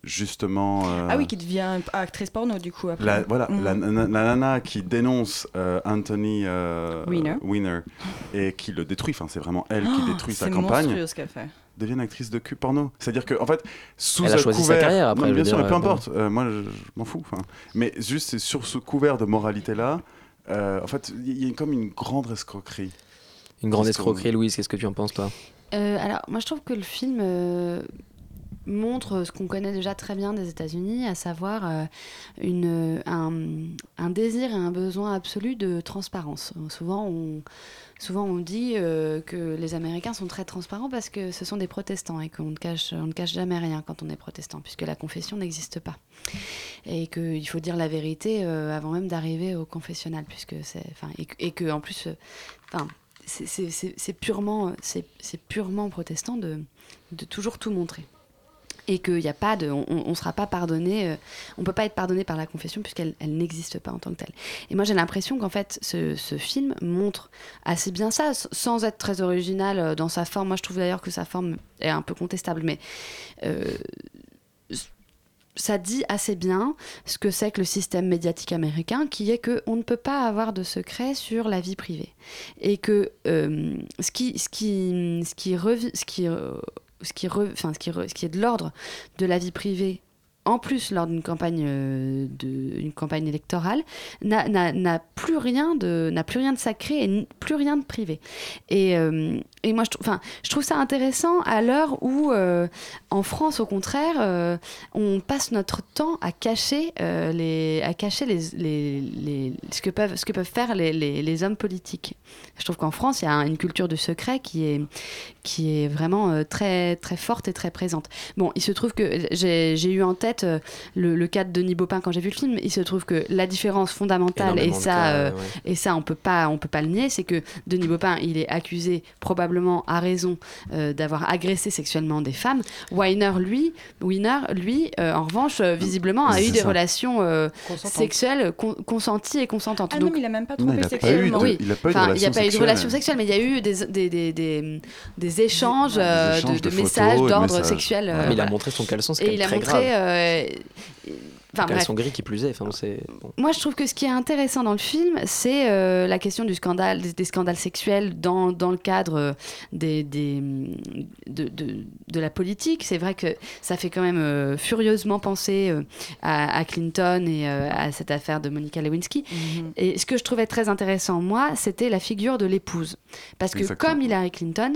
justement. euh, Ah oui, qui devient actrice porno du coup après. la, voilà, Mm. la, nana- la nana qui dénonce euh, Anthony euh, Weiner. et qui le détruit, enfin c'est vraiment elle qui Oh, détruit sa c'est campagne monstrueux ce qu'elle fait. devient une actrice de cul porno. C'est-à-dire que, en fait, sous Elle a choisi sa couvert... carrière, après, Non, bien sûr, dire, mais peu euh, importe. Euh, moi, je, je m'en fous. enfin. Mais juste, c'est sur ce couvert de moralité-là, euh, en fait, il y a comme une grande escroquerie. une grande escroquerie, Louise. Qu'est-ce que tu en penses, toi? Euh, alors, moi, je trouve que le film euh, montre ce qu'on connaît déjà très bien des États-Unis, à savoir euh, une, un, désir et un besoin absolu de transparence. Souvent, on, souvent, on dit euh, que les Américains sont très transparents parce que ce sont des protestants et qu'on ne cache, on ne cache jamais rien quand on est protestant, puisque la confession n'existe pas. Et qu'il faut dire la vérité euh, avant même d'arriver au confessionnal, puisque et, et que en plus, euh, c'est- purement, c'est purement protestant de, de toujours tout montrer. Et qu'il n'y a pas de. On ne sera pas pardonné. euh, on peut pas être pardonné par la confession puisqu'elle elle n'existe pas en tant que telle. Et moi, j'ai l'impression qu'en fait, ce, film montre assez bien ça, sans être très original euh, dans sa forme. Moi, je trouve d'ailleurs que sa forme est un peu contestable, mais. euh, ça dit assez bien ce que c'est que le système médiatique américain, qui est que on ne peut pas avoir de secret sur la vie privée, et que euh, ce qui ce qui ce qui revi- ce qui ce qui est de l'ordre de la vie privée en plus lors d'une campagne euh, électorale n'a- plus rien de n'a plus rien de sacré et plus rien de privé et, euh, et moi je, je trouve ça intéressant à l'heure où euh, en France au contraire on passe notre temps à cacher les à cacher les, les, les- ce que peuvent ce que peuvent faire les, les, hommes politiques Je trouve qu'en France, il y a une culture du secret qui est, qui est vraiment très, très forte et très présente. Bon, il se trouve que j'ai eu en tête euh, le, le cas de Denis Baupin quand j'ai vu le film. Il se trouve que la différence fondamentale, et ça, cas, euh, ouais. et ça on peut pas, on peut pas le nier, c'est que Denis Baupin, il est accusé probablement à raison euh, d'avoir agressé sexuellement des femmes. Weiner, lui, Weiner, lui, euh, en revanche, visiblement, a eu des ça. relations euh, sexuelles con- consenties et consentantes. Ah Donc, non, il a même pas Non, trompé il a pas eu sexuellement. de- oui. il a pas eu de Enfin, il n'y a relations pas eu de sexuelles. relations sexuelles, mais il y a eu des, des, des, des, des échanges, Des euh, échanges de, de de photos messages d'ordre sexuel. euh, Mais il a montré son caleçon, c'est Et quand il même très montré. grave. 呃。Enfin, bref. Caleçon gris qui plus est. Enfin, c'est bon. Moi, je trouve que ce qui est intéressant dans le film, c'est euh, la question du scandale, des, des scandales sexuels dans, dans le cadre euh, des, des, de, de, de la politique. C'est vrai que ça fait quand même euh, furieusement penser euh, à, à Clinton et euh, à cette affaire de Monica Lewinsky. Mhm. Et ce que je trouvais très intéressant, moi, c'était la figure de l'épouse. Parce que Exactement. comme Hillary Clinton,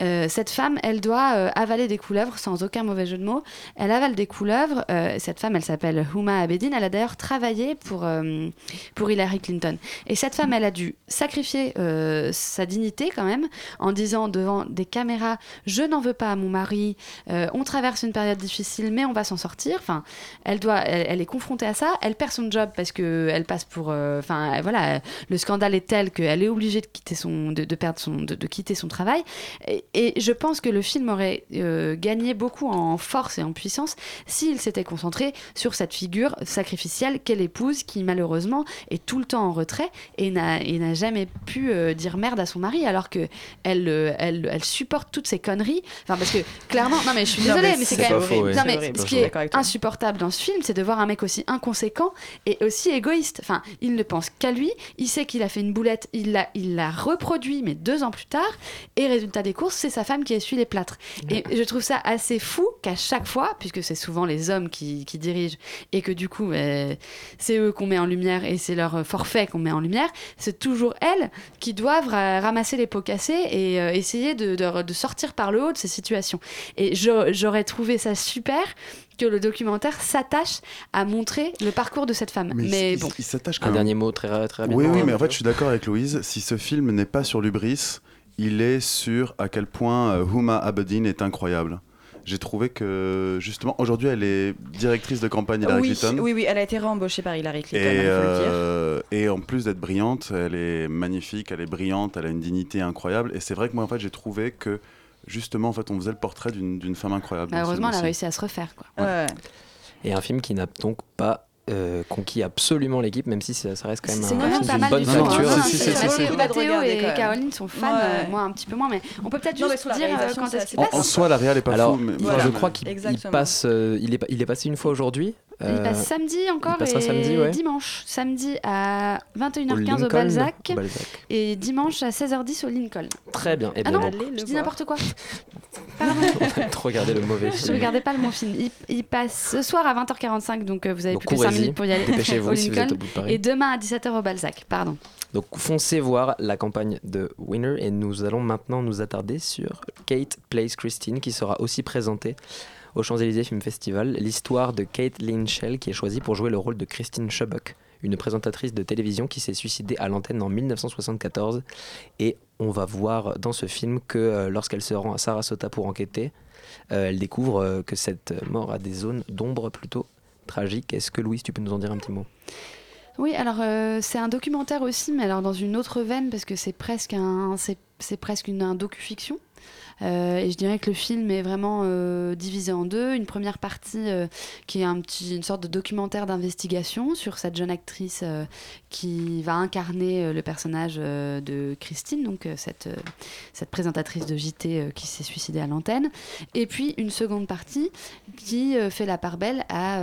euh, cette femme, elle doit euh, avaler des couleuvres sans aucun mauvais jeu de mots. Elle avale des couleuvres. euh, cette femme, elle s'appelle Abedin. Elle a d'ailleurs travaillé pour, euh, pour Hillary Clinton. Et cette femme, elle a dû sacrifier euh, sa dignité quand même en disant devant des caméras Je n'en veux pas à mon mari. euh, on traverse une période difficile, mais on va s'en sortir. Enfin, elle, doit, elle, est confrontée à ça. Elle perd son job parce qu'elle passe pour. Enfin, voilà, le scandale est tel qu'elle est obligée de quitter son, de, perdre son, de, quitter son travail. Et, et je pense que le film aurait gagné beaucoup en force et en puissance s'il s'était concentré sur cette figure sacrificielle qu'est l'épouse qui malheureusement est tout le temps en retrait et n'a jamais pu euh, dire merde à son mari alors que elle, euh, elle, elle supporte toutes ces conneries. Enfin parce que clairement, non mais je suis Non, désolée, mais mais c'est quand même. faux. Non mais horrible, ce qui est insupportable dans ce film, c'est de voir un mec aussi inconséquent et aussi égoïste. Enfin, il ne pense qu'à lui. Il sait qu'il a fait une boulette, il l'a, il l'a reproduit, mais deux ans plus tard. Et résultat des courses, c'est sa femme qui essuie les plâtres. Et je trouve ça assez fou qu'à chaque fois, puisque c'est souvent les hommes qui, qui dirigent et que du coup, euh, c'est eux qu'on met en lumière et c'est leur forfait qu'on met en lumière, c'est toujours elles qui doivent ra- ramasser les pots cassés et euh, essayer de, de- de sortir par le haut de ces situations. Et j'aurais trouvé ça super que le documentaire s'attache à montrer le parcours de cette femme. Mais, Mais il- bon, il s'attache quand Un même. dernier mot très, très rapidement. Oui, oui, mais en fait, je suis d'accord avec Louise. Si ce film n'est pas sur l'ubris, il est sur à quel point euh, Huma Abedin est incroyable. J'ai trouvé que, justement, aujourd'hui, elle est directrice de campagne Hillary Oui, Clinton. oui, oui, elle a été réembauchée par Hillary Clinton, Et, il faut le dire. euh, et en plus d'être brillante, elle est magnifique, elle est brillante, elle a une dignité incroyable. Et c'est vrai que moi, en fait, j'ai trouvé que, justement, en fait, on faisait le portrait d'une d'une femme incroyable. malheureusement, elle a réussi à se refaire. Quoi. Ouais, ouais. Et un film qui n'a donc pas euh, conquis absolument l'équipe, même si ça, ça reste quand même C'est un pas d'une mal bonne facture. Mathéo et. Caroline sont fans, Ouais. euh, moi un petit peu moins, mais on peut peut-être Non, juste dire euh, quand est-ce qu'il En, passe. en soi, la réal est pas Alors, fou, mais Voilà. je crois qu'il passe, euh, il, est, il est passé une fois aujourd'hui. Il euh, passe samedi encore il passera et samedi, ouais. dimanche. Samedi à au 21h15 au Lincoln. Balzac Au Balzac. et dimanche à 16h10 au Lincoln. Très bien. Et Ah ben, non, je dis n'importe quoi. Pardon. on va trop regarder le mauvais Je film. regardais pas le bon film. Il, il passe ce soir à 20h45, donc euh, vous avez Donc plus que 5 courez-y, minutes pour y aller. dépêchez-vous si vous êtes au bout de Paris. Et demain à 17h au Balzac, pardon. Donc foncez voir la campagne de Winner et nous allons maintenant nous attarder sur Kate Plays Christine qui sera aussi présentée au Champs-Élysées Film Festival, l'histoire de Kate Lynchell qui est choisie pour jouer le rôle de Christine Chubbuck, une présentatrice de télévision qui s'est suicidée à l'antenne en 1974 et on va voir dans ce film que euh, lorsqu'elle se rend à Sarasota pour enquêter, euh, elle découvre euh, que cette mort a des zones d'ombre plutôt tragiques. Est-ce que Louise, tu peux nous en dire un petit mot? Oui, alors euh, c'est un documentaire aussi, mais alors dans une autre veine parce que c'est presque un, c'est, presque une un docu-fiction. Euh, et je dirais que le film est vraiment euh, divisé en deux. Une première partie euh, qui est un petit, une sorte de documentaire d'investigation sur cette jeune actrice qui va incarner le personnage de Christine, donc cette, cette présentatrice de JT qui s'est suicidée à l'antenne. Et puis une seconde partie qui fait la part belle à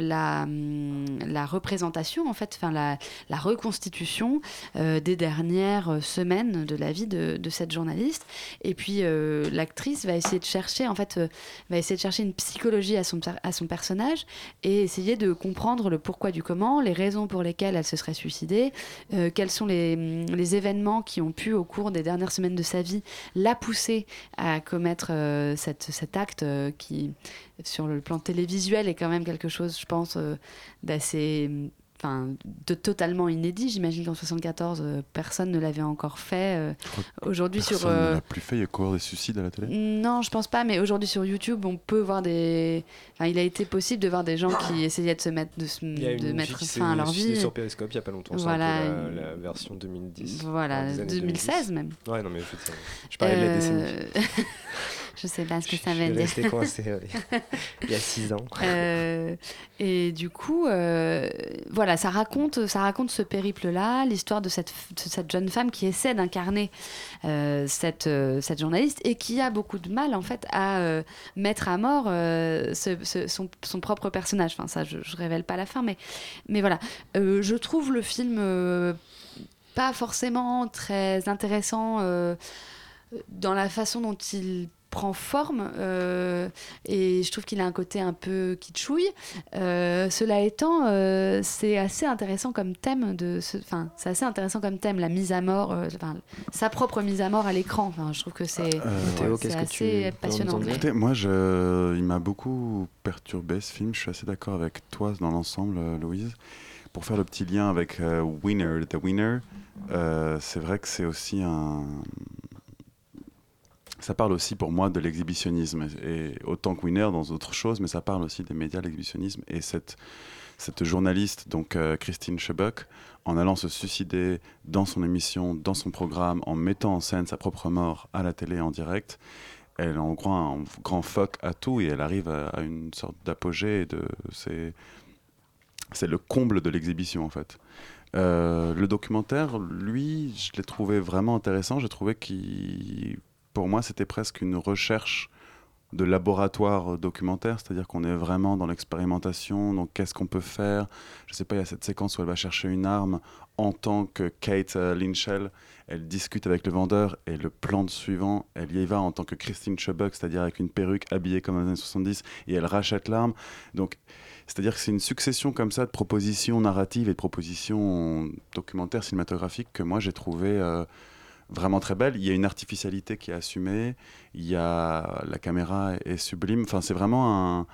la, hum, la représentation, en fait, enfin la, la reconstitution des dernières semaines de la vie de, de cette journaliste. Et puis euh, l'actrice va essayer de chercher, en fait, euh, va essayer de chercher une psychologie à son, à son personnage et essayer de comprendre le pourquoi du comment, les raisons pour lesquelles elle se serait suicidée, euh, quels sont les, hum, les événements qui ont pu, au cours des dernières semaines de sa vie, la pousser à commettre cette, cet acte qui, sur le plan télévisuel, est quand même quelque chose, je pense, d'assez enfin, de totalement inédit. J'imagine qu'en 74, euh, personne ne l'avait encore fait. euh, aujourd'hui sur. Personne ne euh, l'a plus fait, il y a encore des suicides à la télé. non, je pense pas, mais aujourd'hui sur YouTube, on peut voir des. Enfin, il a été possible de voir des gens qui essayaient de se mettre, de, se- de mettre fin à leur vie. sur Periscope il y a pas longtemps. Voilà, un peu la, la version 2010. Voilà, enfin, des années 2016 même. Ouais, non, mais je, je parlais de la décennie. Je sais pas ce que ça veut dire. resté coincé ouais, il y a 6 ans. Euh, et du coup, euh, voilà, ça raconte, ça raconte ce périple-là, l'histoire de cette, de cette jeune femme qui essaie d'incarner euh, cette, cette journaliste et qui a beaucoup de mal en fait à mettre à mort ce- ce- son, son propre personnage. Enfin, ça, je, je révèle pas la fin, mais, mais voilà, je trouve le film pas forcément très intéressant euh, dans la façon dont il prend forme euh, et je trouve qu'il a un côté un peu kitschouille. Euh, cela étant, euh, c'est assez intéressant comme thème de, ce- enfin, c'est assez intéressant comme thème la mise à mort, euh, sa propre mise à mort à l'écran. Enfin, je trouve que c'est c'est assez passionnant. Écoutez, moi, je... il m'a beaucoup perturbé ce film. Je suis assez d'accord avec toi dans l'ensemble, Louise. Pour faire le petit lien avec euh, Winner, The Winner, euh, c'est vrai que c'est aussi un. Ça parle aussi pour moi de l'exhibitionnisme. Et autant que Winner dans d'autres choses, mais ça parle aussi des médias, l'exhibitionnisme. Et cette, journaliste, donc euh, Christine Chebuk, en allant se suicider dans son émission, dans son programme, en mettant en scène sa propre mort à la télé en direct, elle en gros un grand fuck à tout et elle arrive à, une sorte d'apogée. c'est le comble de l'exhibition en fait. Euh, le documentaire, lui, je l'ai trouvé vraiment intéressant. J'ai trouvé qu'il, pour moi, c'était presque une recherche de laboratoire documentaire, c'est-à-dire qu'on est vraiment dans l'expérimentation, donc qu'est-ce qu'on peut faire? Je sais pas, il y a cette séquence où elle va chercher une arme en tant que Kate euh, Lynchell, elle discute avec le vendeur et le plan de suivant, elle y va en tant que Christine Chubbuck, c'est-à-dire avec une perruque habillée comme dans les années 70 et elle rachète l'arme. Donc c'est-à-dire que c'est une succession comme ça de propositions narratives et de propositions documentaires cinématographiques que moi j'ai trouvé euh, vraiment très belle. Il y a une artificialité qui est assumée, il y a la caméra est sublime. Enfin, c'est vraiment un,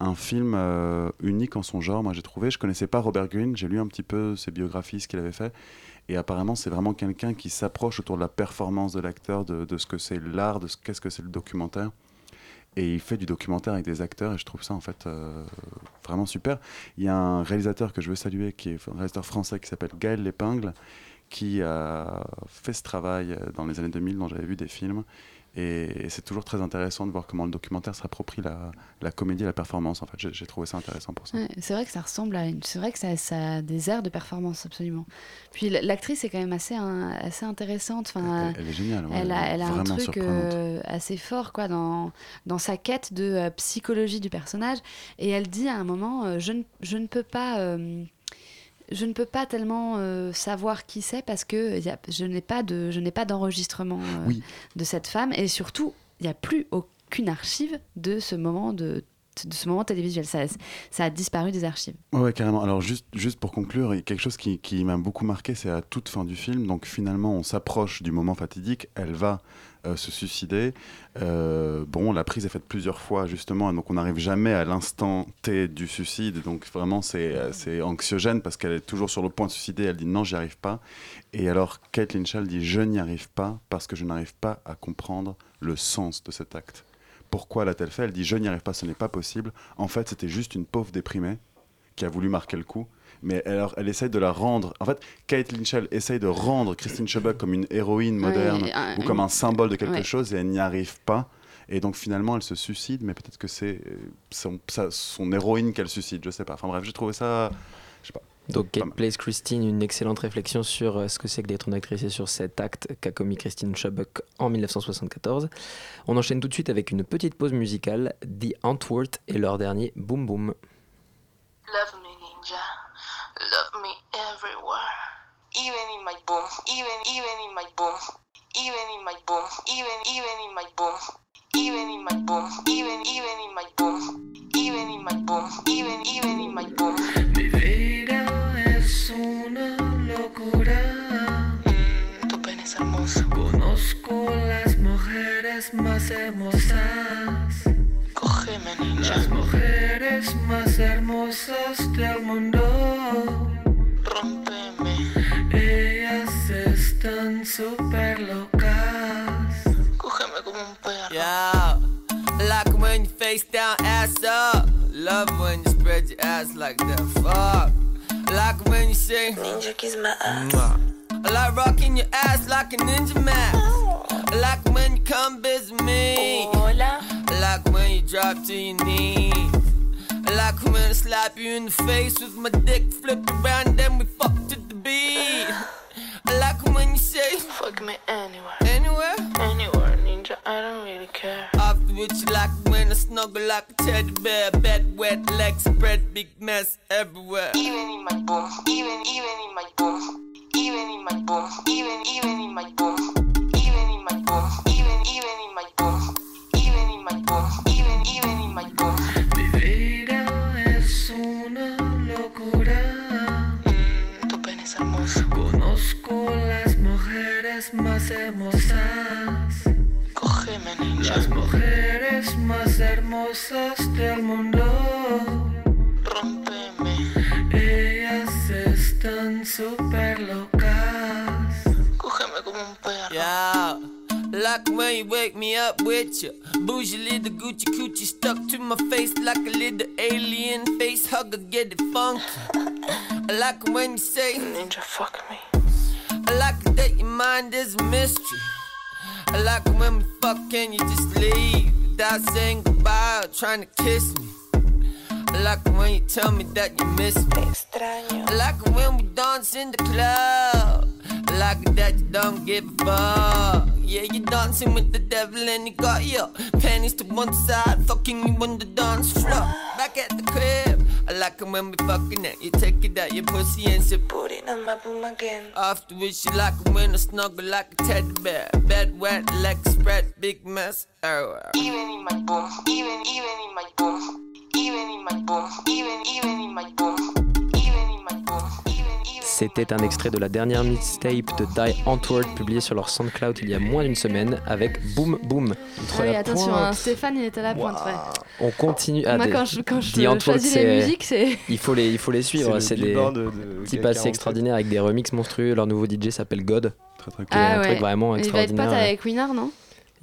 un film euh, unique en son genre. Moi, j'ai trouvé. Je connaissais pas Robert Greene. J'ai lu un petit peu ses biographies, ce qu'il avait fait. Et apparemment, c'est vraiment quelqu'un qui s'approche autour de la performance de l'acteur, de, de ce que c'est l'art, de ce qu'est-ce que c'est le documentaire. Et il fait du documentaire avec des acteurs et je trouve ça en fait euh, vraiment super. Il y a un réalisateur que je veux saluer qui est un réalisateur français qui s'appelle Gaël Lépingle qui a fait ce travail euh, dans les années 2000 dont j'avais vu des films. Et, et c'est toujours très intéressant de voir comment le documentaire s'approprie la, la comédie et la performance. En fait, j'ai trouvé ça intéressant pour ça. Ouais, c'est vrai que ça ressemble à une... C'est vrai que ça, ça a des airs de performance, absolument. Puis l'actrice est quand même assez, un- assez intéressante. Enfin, Elle est géniale. ouais, elle a, elle a un truc euh, assez fort quoi, dans, dans sa quête de euh, psychologie du personnage. Et elle dit à un moment euh, je, ne, je ne peux pas. Je ne peux pas tellement euh, savoir qui c'est parce que y a- je n'ai pas de je n'ai pas d'enregistrement euh, Oui. de cette femme et surtout il n'y a plus aucune archive de ce moment de, de ce moment télévisuel ça, ça a disparu des archives ouais, carrément. Alors, juste, juste pour conclure, quelque chose qui, m'a beaucoup marqué, c'est à toute fin du film. Donc, finalement, on s'approche du moment fatidique. Elle va euh, se suicider. Euh, bon, la prise est faite plusieurs fois, justement. Donc, on n'arrive jamais à l'instant T du suicide. Donc, vraiment, c'est euh, anxiogène parce qu'elle est toujours sur le point de suicider. Elle dit non, j'y arrive pas. Et alors, Kate Lynchell dit je n'y arrive pas parce que je n'arrive pas à comprendre le sens de cet acte. Pourquoi l'a-t-elle fait Elle dit je n'y arrive pas, ce n'est pas possible. En fait, c'était juste une pauvre déprimée qui a voulu marquer le coup. Mais alors, elle essaye de la rendre. En fait, Kate Lynchell essaye de rendre Christine Chubbuck comme une héroïne moderne Ouais, ou comme un symbole de quelque ouais. chose et elle n'y arrive pas. Et donc finalement, elle se suicide, mais peut-être que c'est euh, son, son héroïne qu'elle suicide, je sais pas. Enfin bref, j'ai trouvé ça. Je sais pas. Donc, Kate. Place Christine, une excellente réflexion sur euh, ce que c'est que d'être une actrice et sur cet acte qu'a commis Christine Chubbuck en 1974. On enchaîne tout de suite avec une petite pause musicale, The Antwoord et leur dernier Boom Boom. Love me, ninja. Love me everywhere. Even in my boom. Even, even in my boom. Even in my boom. Even, even in my boom. Even in my boom. Even, even in my boom. Even in my boom. Even, even in my boom. Conozco las mujeres más hermosas. Cógeme, ninja. Las mujeres más hermosas del mundo. Rompeme. Ellas están súper locas. Cógeme como un perro. Yeah. Like when you face down, ass up. Love when you spread your ass like that. Fuck. Like when you say, Ninja kiss my ass. I like rocking your ass like a ninja mask. I like when you come visit me. Hola. I like when you drop to your knees. I like when I slap you in the face with my dick flipped around, then we snuggle like a teddy bear. Bed wet, legs spread, big mess everywhere. Even in my boom. Even, even in my boom. Even in my boom. Even, even in my boom. Super locas. Cógeme como un perro. Yeah. Like when you wake me up with you. Bougie little Gucci coochie stuck to my face like a little alien face hugger, get it funky. I like when you say, Ninja, fuck me. I like that your mind is a mystery. I like when we fuck and you just leave without saying goodbye or trying to kiss me. Like when you tell me that you miss me. Like when we dance in the club. Like that you don't give a fuck. Yeah, you're dancing with the devil and you got your panties to one side, fucking you on the dance floor. Back at the crib, I like it when we fucking it. You take it out your pussy and say, Put it on my boom again. Afterwards, you like it when I snuggle like a teddy bear. Bed wet, legs spread, big mess everywhere. Even in my boom. Even, even in my boom. Even in my boom. Even, even in my boom. C'était un extrait de la dernière mixtape de Die Antwoord publiée sur leur SoundCloud il y a moins d'une semaine avec Boom Boom. Entre Oui, la attention, pointe- hein, Stéphane il était à la pointe. ouais. On continue. Ah, Moi, des- quand je, quand je The Antwoord, choisis les c'est- musiques, c'est. Il faut les, il faut les suivre. C'est des billboard de- de types assez 47. extraordinaires avec des remixes monstrueux. Leur nouveau DJ s'appelle God. Très très qui est un truc vraiment Il va être extraordinaire. pote avec Winner, non?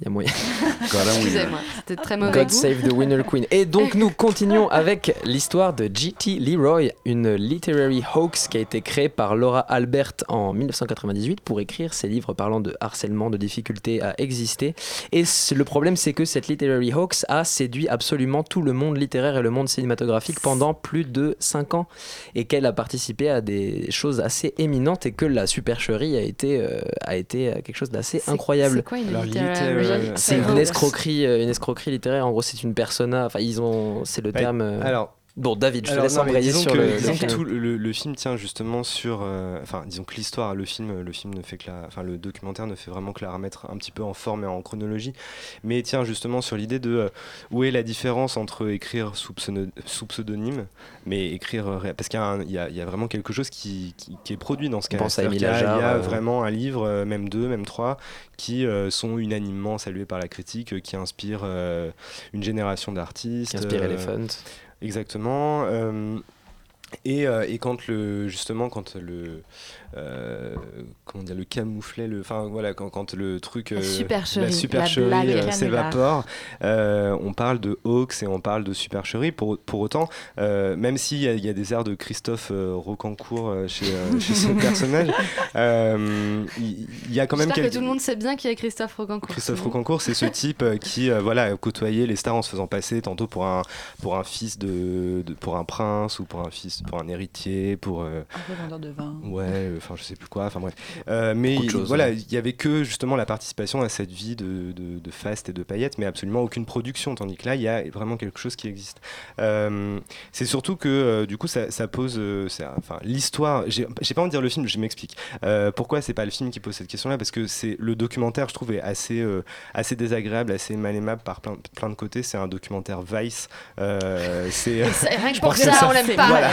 Il y a moyen. Excusez-moi, c'était très mauvais God goût. Save the Winner Queen. Et donc nous continuons avec l'histoire de G.T. Leroy, une literary hoax qui a été créée par Laura Albert en 1998 pour écrire ses livres parlant de harcèlement, de difficulté à exister. Et le problème c'est que cette literary hoax a séduit absolument tout le monde littéraire et le monde cinématographique pendant plus de 5 ans et qu'elle a participé à des choses assez éminentes et que la supercherie a été, euh, a été quelque chose d'assez incroyable. c'est quoi une literary- C'est hoax une escroquerie, euh, une escroquerie littéraire. En gros, c'est une persona. Enfin, ils ont, c'est le Bah, terme. euh, alors, bon, David, je te laisse non, embrayer disons sur que, le. disons le que film. tout le, le film tient justement sur, euh, enfin, disons que l'histoire, le film, le film ne fait que la, enfin, le documentaire ne fait vraiment que la remettre un petit peu en forme et en chronologie, mais tient justement sur l'idée de euh, où est la différence entre écrire sous, pseudo- sous pseudonyme, mais écrire euh, parce qu'il y, a un- il y a- il y a vraiment quelque chose qui, qui- qui est produit dans ce cas. pense à Émile Il y a euh, vraiment un livre, même deux, même trois, qui euh, sont unanimement salués par la critique, qui inspirent euh, une génération d'artistes. Qui inspire euh, Elephant. Exactement. euh, et, euh, et quand le justement quand le comment dire le camouflet le enfin voilà quand, quand le truc La euh, supercherie, euh, s'évapore euh, on parle de hoax et on parle de supercherie pour, pour autant euh, même s'il y, y a des airs de Christophe euh, Rocancourt euh, chez, euh, chez ce personnage euh, il y, a quand même J'espère que quelques- tout le monde sait bien qui est Christophe Rocancourt. Christophe Rocancourt, c'est ce type euh, qui euh, voilà, a côtoyé les stars en se faisant passer tantôt pour un, pour un fils de, de- pour un prince ou pour un fils pour un héritier, pour euh, Un peu vendeur de vin. ouais, euh, enfin je sais plus quoi, enfin bref. Euh, mais il- choses, voilà, hein. il y avait que justement la participation à cette vie de, de, de faste et de paillettes, mais absolument aucune production, tandis que là il y a vraiment quelque chose qui existe. Euh, c'est surtout que euh, du coup ça, ça pose, euh, enfin l'histoire, j'ai pas envie de dire le film, je m'explique. Euh, pourquoi c'est pas le film qui pose cette question-là? Parce que c'est le documentaire, je trouve, est assez, euh, assez désagréable, assez mal aimable par plein, plein de côtés. C'est un documentaire Vice. Euh, c'est ça- rien que je pour pense ça, que on l'aime pas. Voilà.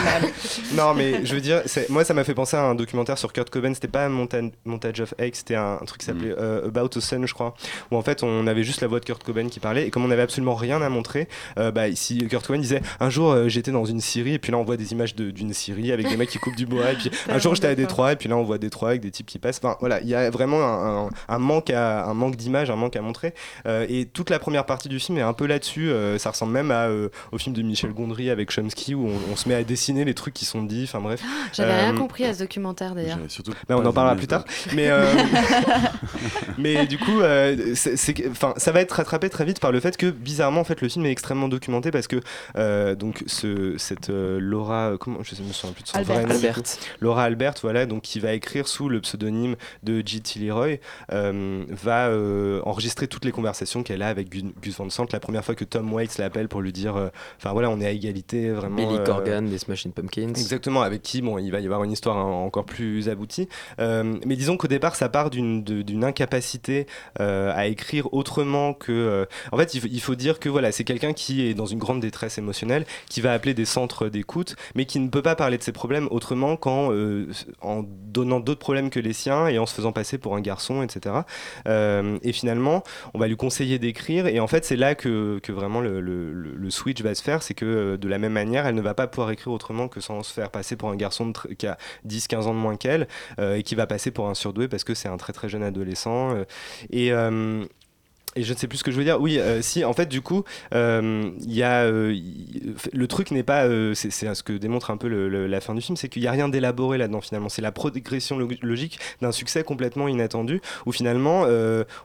non, mais je veux dire, moi, ça m'a fait penser à un documentaire sur Kurt Cobain. C'était pas Monta- Montage of X, c'était un, un truc qui s'appelait euh, About a Sun, je crois. Où en fait, on avait juste la voix de Kurt Cobain qui parlait. Et comme on avait absolument rien à montrer, euh, bah, ici, Kurt Cobain disait Un jour, euh, j'étais dans une Syrie, et puis là, on voit des images de- d'une Syrie avec des mecs qui coupent du bois. Et puis un jour, j'étais à Détroit, et puis là, on voit Détroit avec des types qui passent. Enfin, voilà, il y a vraiment un, un- un manque à un manque d'images, un manque à montrer. Euh, et toute la première partie du film est un peu là-dessus. Ça ressemble même à, au film de Michel Gondry avec Chomsky où on, on se met à dessiner les trucs qui sont dits. Enfin bref. J'avais rien compris à ce documentaire d'ailleurs. on en parlera plus tard. Mais, euh, mais du coup, euh, enfin, ça va être rattrapé très vite par le fait que bizarrement, en fait, le film est extrêmement documenté parce que euh, donc ce, cette euh, Laura, comment je me souviens plus de son Albert. vrai nom, du coup. Albert. Laura Albert, voilà, donc qui va écrire sous le pseudonyme de G.T. Leroy, euh, va euh, enregistrer toutes les conversations qu'elle a avec Gus, Gus Van Sant. La première fois que Tom Waits l'appelle pour lui dire, euh, enfin voilà, on est à égalité, vraiment. Billy euh, Corgan des Smashing Pumpkins. Exactement, avec qui bon, il va y avoir une histoire en- encore plus aboutie. Euh, mais disons qu'au départ, ça part d'une incapacité euh, à écrire autrement que. euh, En fait, il faut, dire que voilà, c'est quelqu'un qui est dans une grande détresse émotionnelle, qui va appeler des centres d'écoute, mais qui ne peut pas parler de ses problèmes autrement qu'en en donnant d'autres problèmes que les siens et en se faisant passer pour un garçon, etc. Et finalement, on va lui conseiller d'écrire, et en fait, c'est là que, vraiment le, switch va se faire, c'est que de la même manière, elle ne va pas pouvoir écrire autrement que sans se faire passer pour un garçon de qui a 10-15 ans de moins euh, et qui va passer pour un surdoué parce que c'est un très très jeune adolescent. euh, et. Et je ne sais plus ce que je veux dire. Oui, euh, si, en fait, du coup, euh, il y a, euh, le truc n'est pas, c'est ce que démontre un peu le- le- la fin du film, c'est qu'il n'y a rien d'élaboré là-dedans finalement. C'est la progression log- logique d'un succès complètement inattendu, où finalement,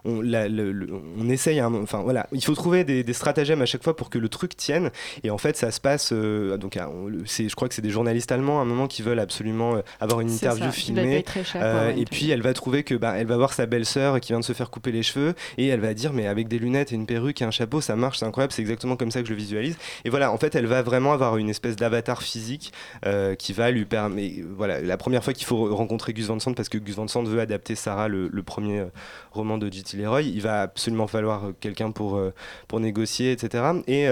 on, la- le- on essaye, enfin voilà, il faut trouver des, des stratagèmes à chaque fois pour que le truc tienne. Et en fait, ça se passe, donc, je crois que c'est des journalistes allemands à un moment qui veulent absolument avoir une interview ça, filmée. cher et puis elle va trouver que bah, elle va voir sa belle-sœur qui vient de se faire couper les cheveux et elle va dire mais avec des lunettes et une perruque et un chapeau ça marche c'est incroyable c'est exactement comme ça que je le visualise et voilà en fait elle va vraiment avoir une espèce d'avatar physique euh, qui va lui permettre voilà la première fois qu'il faut rencontrer Gus Van Sant parce que Gus Van Sant veut adapter Sarah le, premier euh, roman de J.T. Leroy il va absolument falloir euh, quelqu'un pour pour négocier etc et,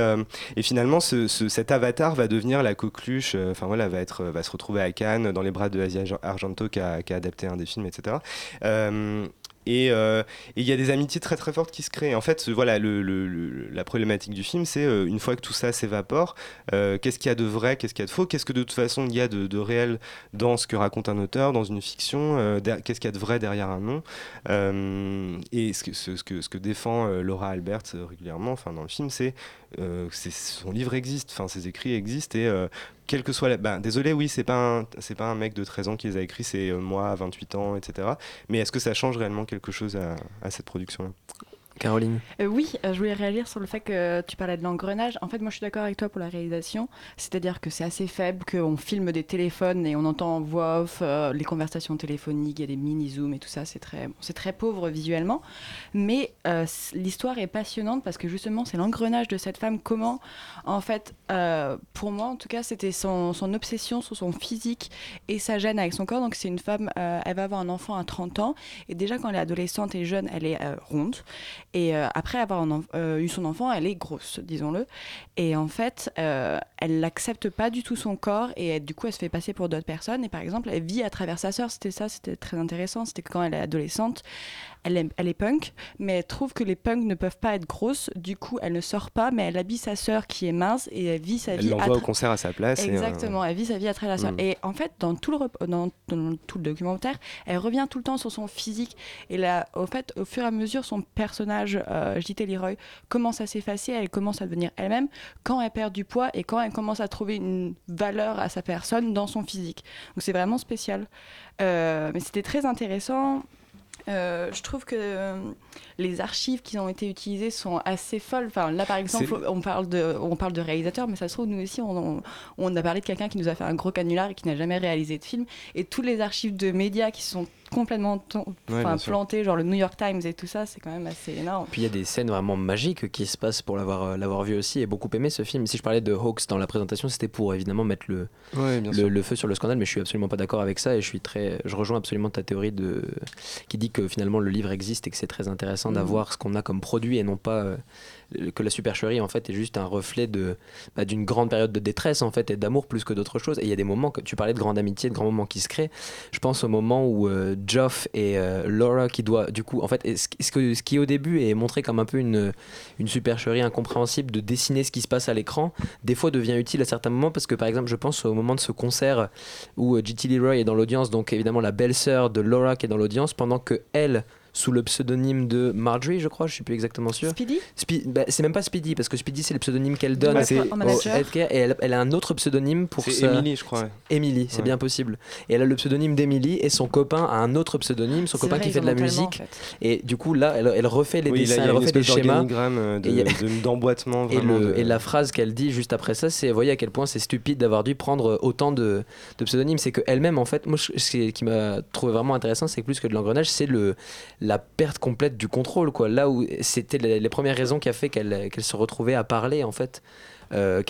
et finalement ce, ce- cet avatar va devenir la coqueluche enfin voilà va se retrouver à Cannes dans les bras de Asia Argento qui a, adapté un des films etc et euh, et il y a des amitiés très très fortes qui se créent. En fait, voilà, la problématique du film, c'est euh, une fois que tout ça s'évapore, euh, qu'est-ce qu'il y a de vrai, qu'est-ce qu'il y a de faux, qu'est-ce que de toute façon il y a de, réel dans ce que raconte un auteur, dans une fiction, qu'est-ce qu'il y a de vrai derrière un nom? Et ce que, ce, que, défend Laura Albert régulièrement enfin, dans le film, c'est- son livre existe, enfin, ses écrits existent et euh, quel que soit la... ben, désolé oui c'est pas un pas un mec de 13 ans qui les a écrits c'est euh, moi à 28 ans etc mais est-ce que ça change réellement quelque chose à, à cette production là Caroline Euh, oui, euh, je voulais réagir sur le fait que tu parlais de l'engrenage. En fait, moi, je suis d'accord avec toi pour la réalisation. C'est-à-dire que c'est assez faible, qu'on filme des téléphones et on entend en voix off euh, les conversations téléphoniques, il y a des mini-zooms et tout ça. C'est très, très pauvre visuellement. Mais l'histoire est passionnante parce que justement, c'est l'engrenage de cette femme. Comment, en fait, pour moi, en tout cas, c'était son, obsession sur son physique et sa gêne avec son corps. Donc, c'est une femme, elle va avoir un enfant à 30 ans. Et déjà, quand elle est adolescente et jeune, elle est ronde. Et euh, après avoir euh, eu son enfant, elle est grosse, disons-le. Et en fait, euh, elle n'accepte pas du tout son corps et du coup, elle se fait passer pour d'autres personnes. Et par exemple, elle vit à travers sa sœur. C'était ça, c'était très intéressant. C'était quand elle est adolescente, elle est, elle est punk, mais elle trouve que les punks ne peuvent pas être grosses. Du coup, elle ne sort pas, mais elle habille sa sœur qui est mince et elle vit sa elle vie. à l'envoie au concert à sa place et, euh, Exactement, elle vit sa vie à travers la sœur. Mm. Et en fait, dans tout, le, rep- dans, dans tout le documentaire, elle revient tout le temps sur son physique. Et là, au fait, au fur et à mesure, son personnage, euh, J.T. Leroy, commence à s'effacer, elle commence à devenir elle-même quand elle perd du poids et quand elle commence à trouver une valeur à sa personne dans son physique. Donc c'est vraiment spécial. Euh, mais c'était très intéressant. Euh, je trouve que euh, les archives qui ont été utilisées sont assez folles. Enfin, là, par exemple, on parle, de, on parle de réalisateur, mais ça se trouve, nous aussi, on, on- on a parlé de quelqu'un qui nous a fait un gros canular et qui n'a jamais réalisé de film. Et toutes les archives de médias qui sont complètement Ouais, planté, genre le New York Times et tout ça, c'est quand même assez énorme. Puis il y a des scènes vraiment magiques qui se passent pour l'avoir euh, l'avoir vu aussi et beaucoup aimé ce film. Si je parlais de Hawks dans la présentation, c'était pour évidemment mettre le, Ouais, bien le, sûr. le feu sur le scandale, mais je suis absolument pas d'accord avec ça et je suis très, je rejoins absolument ta théorie de qui dit que finalement le livre existe et que c'est très intéressant Mhm. d'avoir ce qu'on a comme produit et non pas euh, que la supercherie en fait est juste un reflet de bah, d'une grande période de détresse en fait et d'amour plus que d'autres choses. Et il y a des moments que tu parlais de grande amitié, de grands moments qui se créent. Je pense au moment où euh, Geoff et euh, Laura qui doit du coup en fait ce, ce que- ce qui au début est montré comme un peu une une supercherie incompréhensible de dessiner ce qui se passe à l'écran des fois devient utile à certains moments parce que par exemple je pense au moment de ce concert où euh, G.T. Leroy est dans l'audience donc évidemment la belle-sœur de Laura qui est dans l'audience pendant que elle sous le pseudonyme de Marjorie je crois je suis plus exactement sûr Speedy Spe- bah, c'est même pas Speedy parce que Speedy c'est le pseudonyme qu'elle donne Bah, Au et elle, elle a un autre pseudonyme pour C'est Emily, je crois, ouais. Emily, c'est Ouais. bien possible. Et elle a le pseudonyme d'Emily et son copain a un autre pseudonyme, son copain vrai, qui fait de la musique. en fait. Et du coup là, elle, elle refait les Oui, dessins, elle refait des schémas. euh, de- Et de- d'emboîtement, Et, la phrase qu'elle dit juste après ça, c'est voyez à quel point c'est stupide d'avoir dû prendre autant de, de pseudonymes. C'est qu'elle-même, en fait, moi, ce qui m'a trouvé vraiment intéressant, c'est que plus que de l'engrenage, c'est le la perte complète du contrôle. Quoi. Là où c'était les, premières raisons qui a fait qu'elle se retrouvait à parler, en fait. Euh,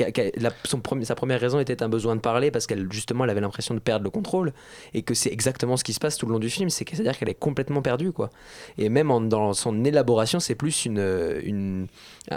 sa première raison était un besoin de parler parce qu'elle justement elle avait l'impression de perdre le contrôle et que c'est exactement ce qui se passe tout le long du film c'est à dire qu'elle est complètement perdue quoi et même dans son élaboration c'est plus une,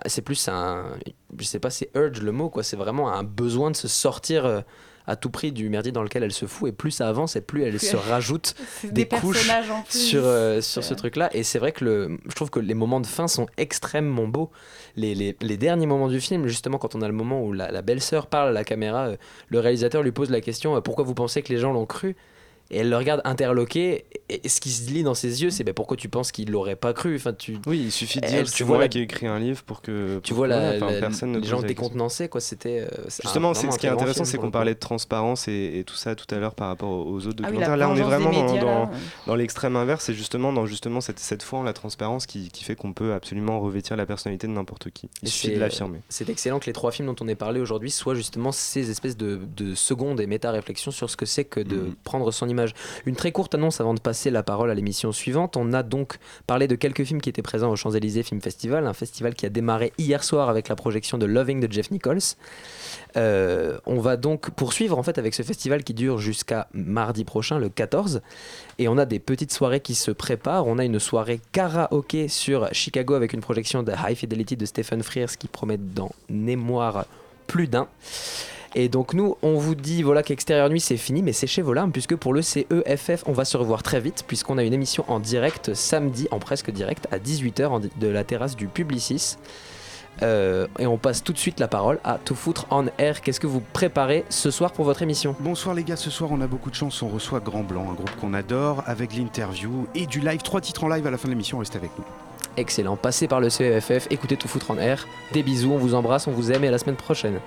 c'est plus un je sais pas c'est urge le mot quoi c'est vraiment un besoin de se sortir euh, à tout prix du merdier dans lequel elle se fout. Et plus ça avance et plus elle Plus se elle- rajoute des, des couches personnages en plus. sur, euh, sur ce truc là et c'est vrai que le, je trouve que les moments de fin sont extrêmement beaux. Les, les- les derniers moments du film justement quand on a le moment où la, la belle-sœur parle à la caméra euh, le réalisateur lui pose la question euh, pourquoi vous pensez que les gens l'ont cru? Et elle le regarde interloqué et, ce qui se lit dans ses yeux c'est ben, pourquoi tu penses qu'il l'aurait pas cru? Enfin tu Oui, il suffit de Elle- dire tu c'est vois moi la- qui ai écrit un livre pour que. tu pour vois la, enfin, la- personne ne les gens décontenancés quoi c'était euh, Justement, c'est ce qui est intéressant, c'est qu'on parlait de transparence et, et tout ça tout à l'heure par rapport aux, autres Ah oui, documentaires. là, on est vraiment dans, médias, dans, là, ouais. dans l'extrême inverse. C'est justement dans justement cette, cette foi en la transparence qui, qui fait qu'on peut absolument revêtir la personnalité de n'importe qui. Il Et suffit de c'est- l'affirmer. C'est excellent que les trois films dont on est parlé aujourd'hui soient justement ces espèces de, de secondes et méta-réflexions sur ce que c'est que de Mhm. prendre son image. Une très courte annonce avant de passer la parole à l'émission suivante. On a donc parlé de quelques films qui étaient présents au Champs-Élysées Film Festival, un festival qui a démarré hier soir avec la projection de Loving de Jeff Nichols. Euh, on va donc poursuivre en fait avec ce festival qui dure jusqu'à mardi prochain, le 14. Et on a des petites soirées qui se préparent. On a une soirée karaoké sur Chicago avec une projection de High Fidelity de Stephen Frears qui promet d'en émoire plus d'un. Et donc nous, on vous dit voilà qu'Extérieur Nuit c'est fini, mais c'est chez vos larmes, puisque pour le CEFF, on va se revoir très vite, puisqu'on a une émission en direct samedi, en presque direct, à 18h en di- de la terrasse du Publicis. Euh, et on passe tout de suite la parole à Tout Foutre en Air. Qu'est-ce que vous préparez ce soir pour votre émission? Bonsoir les gars, ce soir on a beaucoup de chance, on reçoit Grand Blanc, un groupe qu'on adore, avec l'interview et du live, trois titres en live à la fin de l'émission, restez avec nous. Excellent, passez par le CEFF, écoutez Tout Foutre en Air. Des bisous, on vous embrasse, on vous aime et à la semaine prochaine.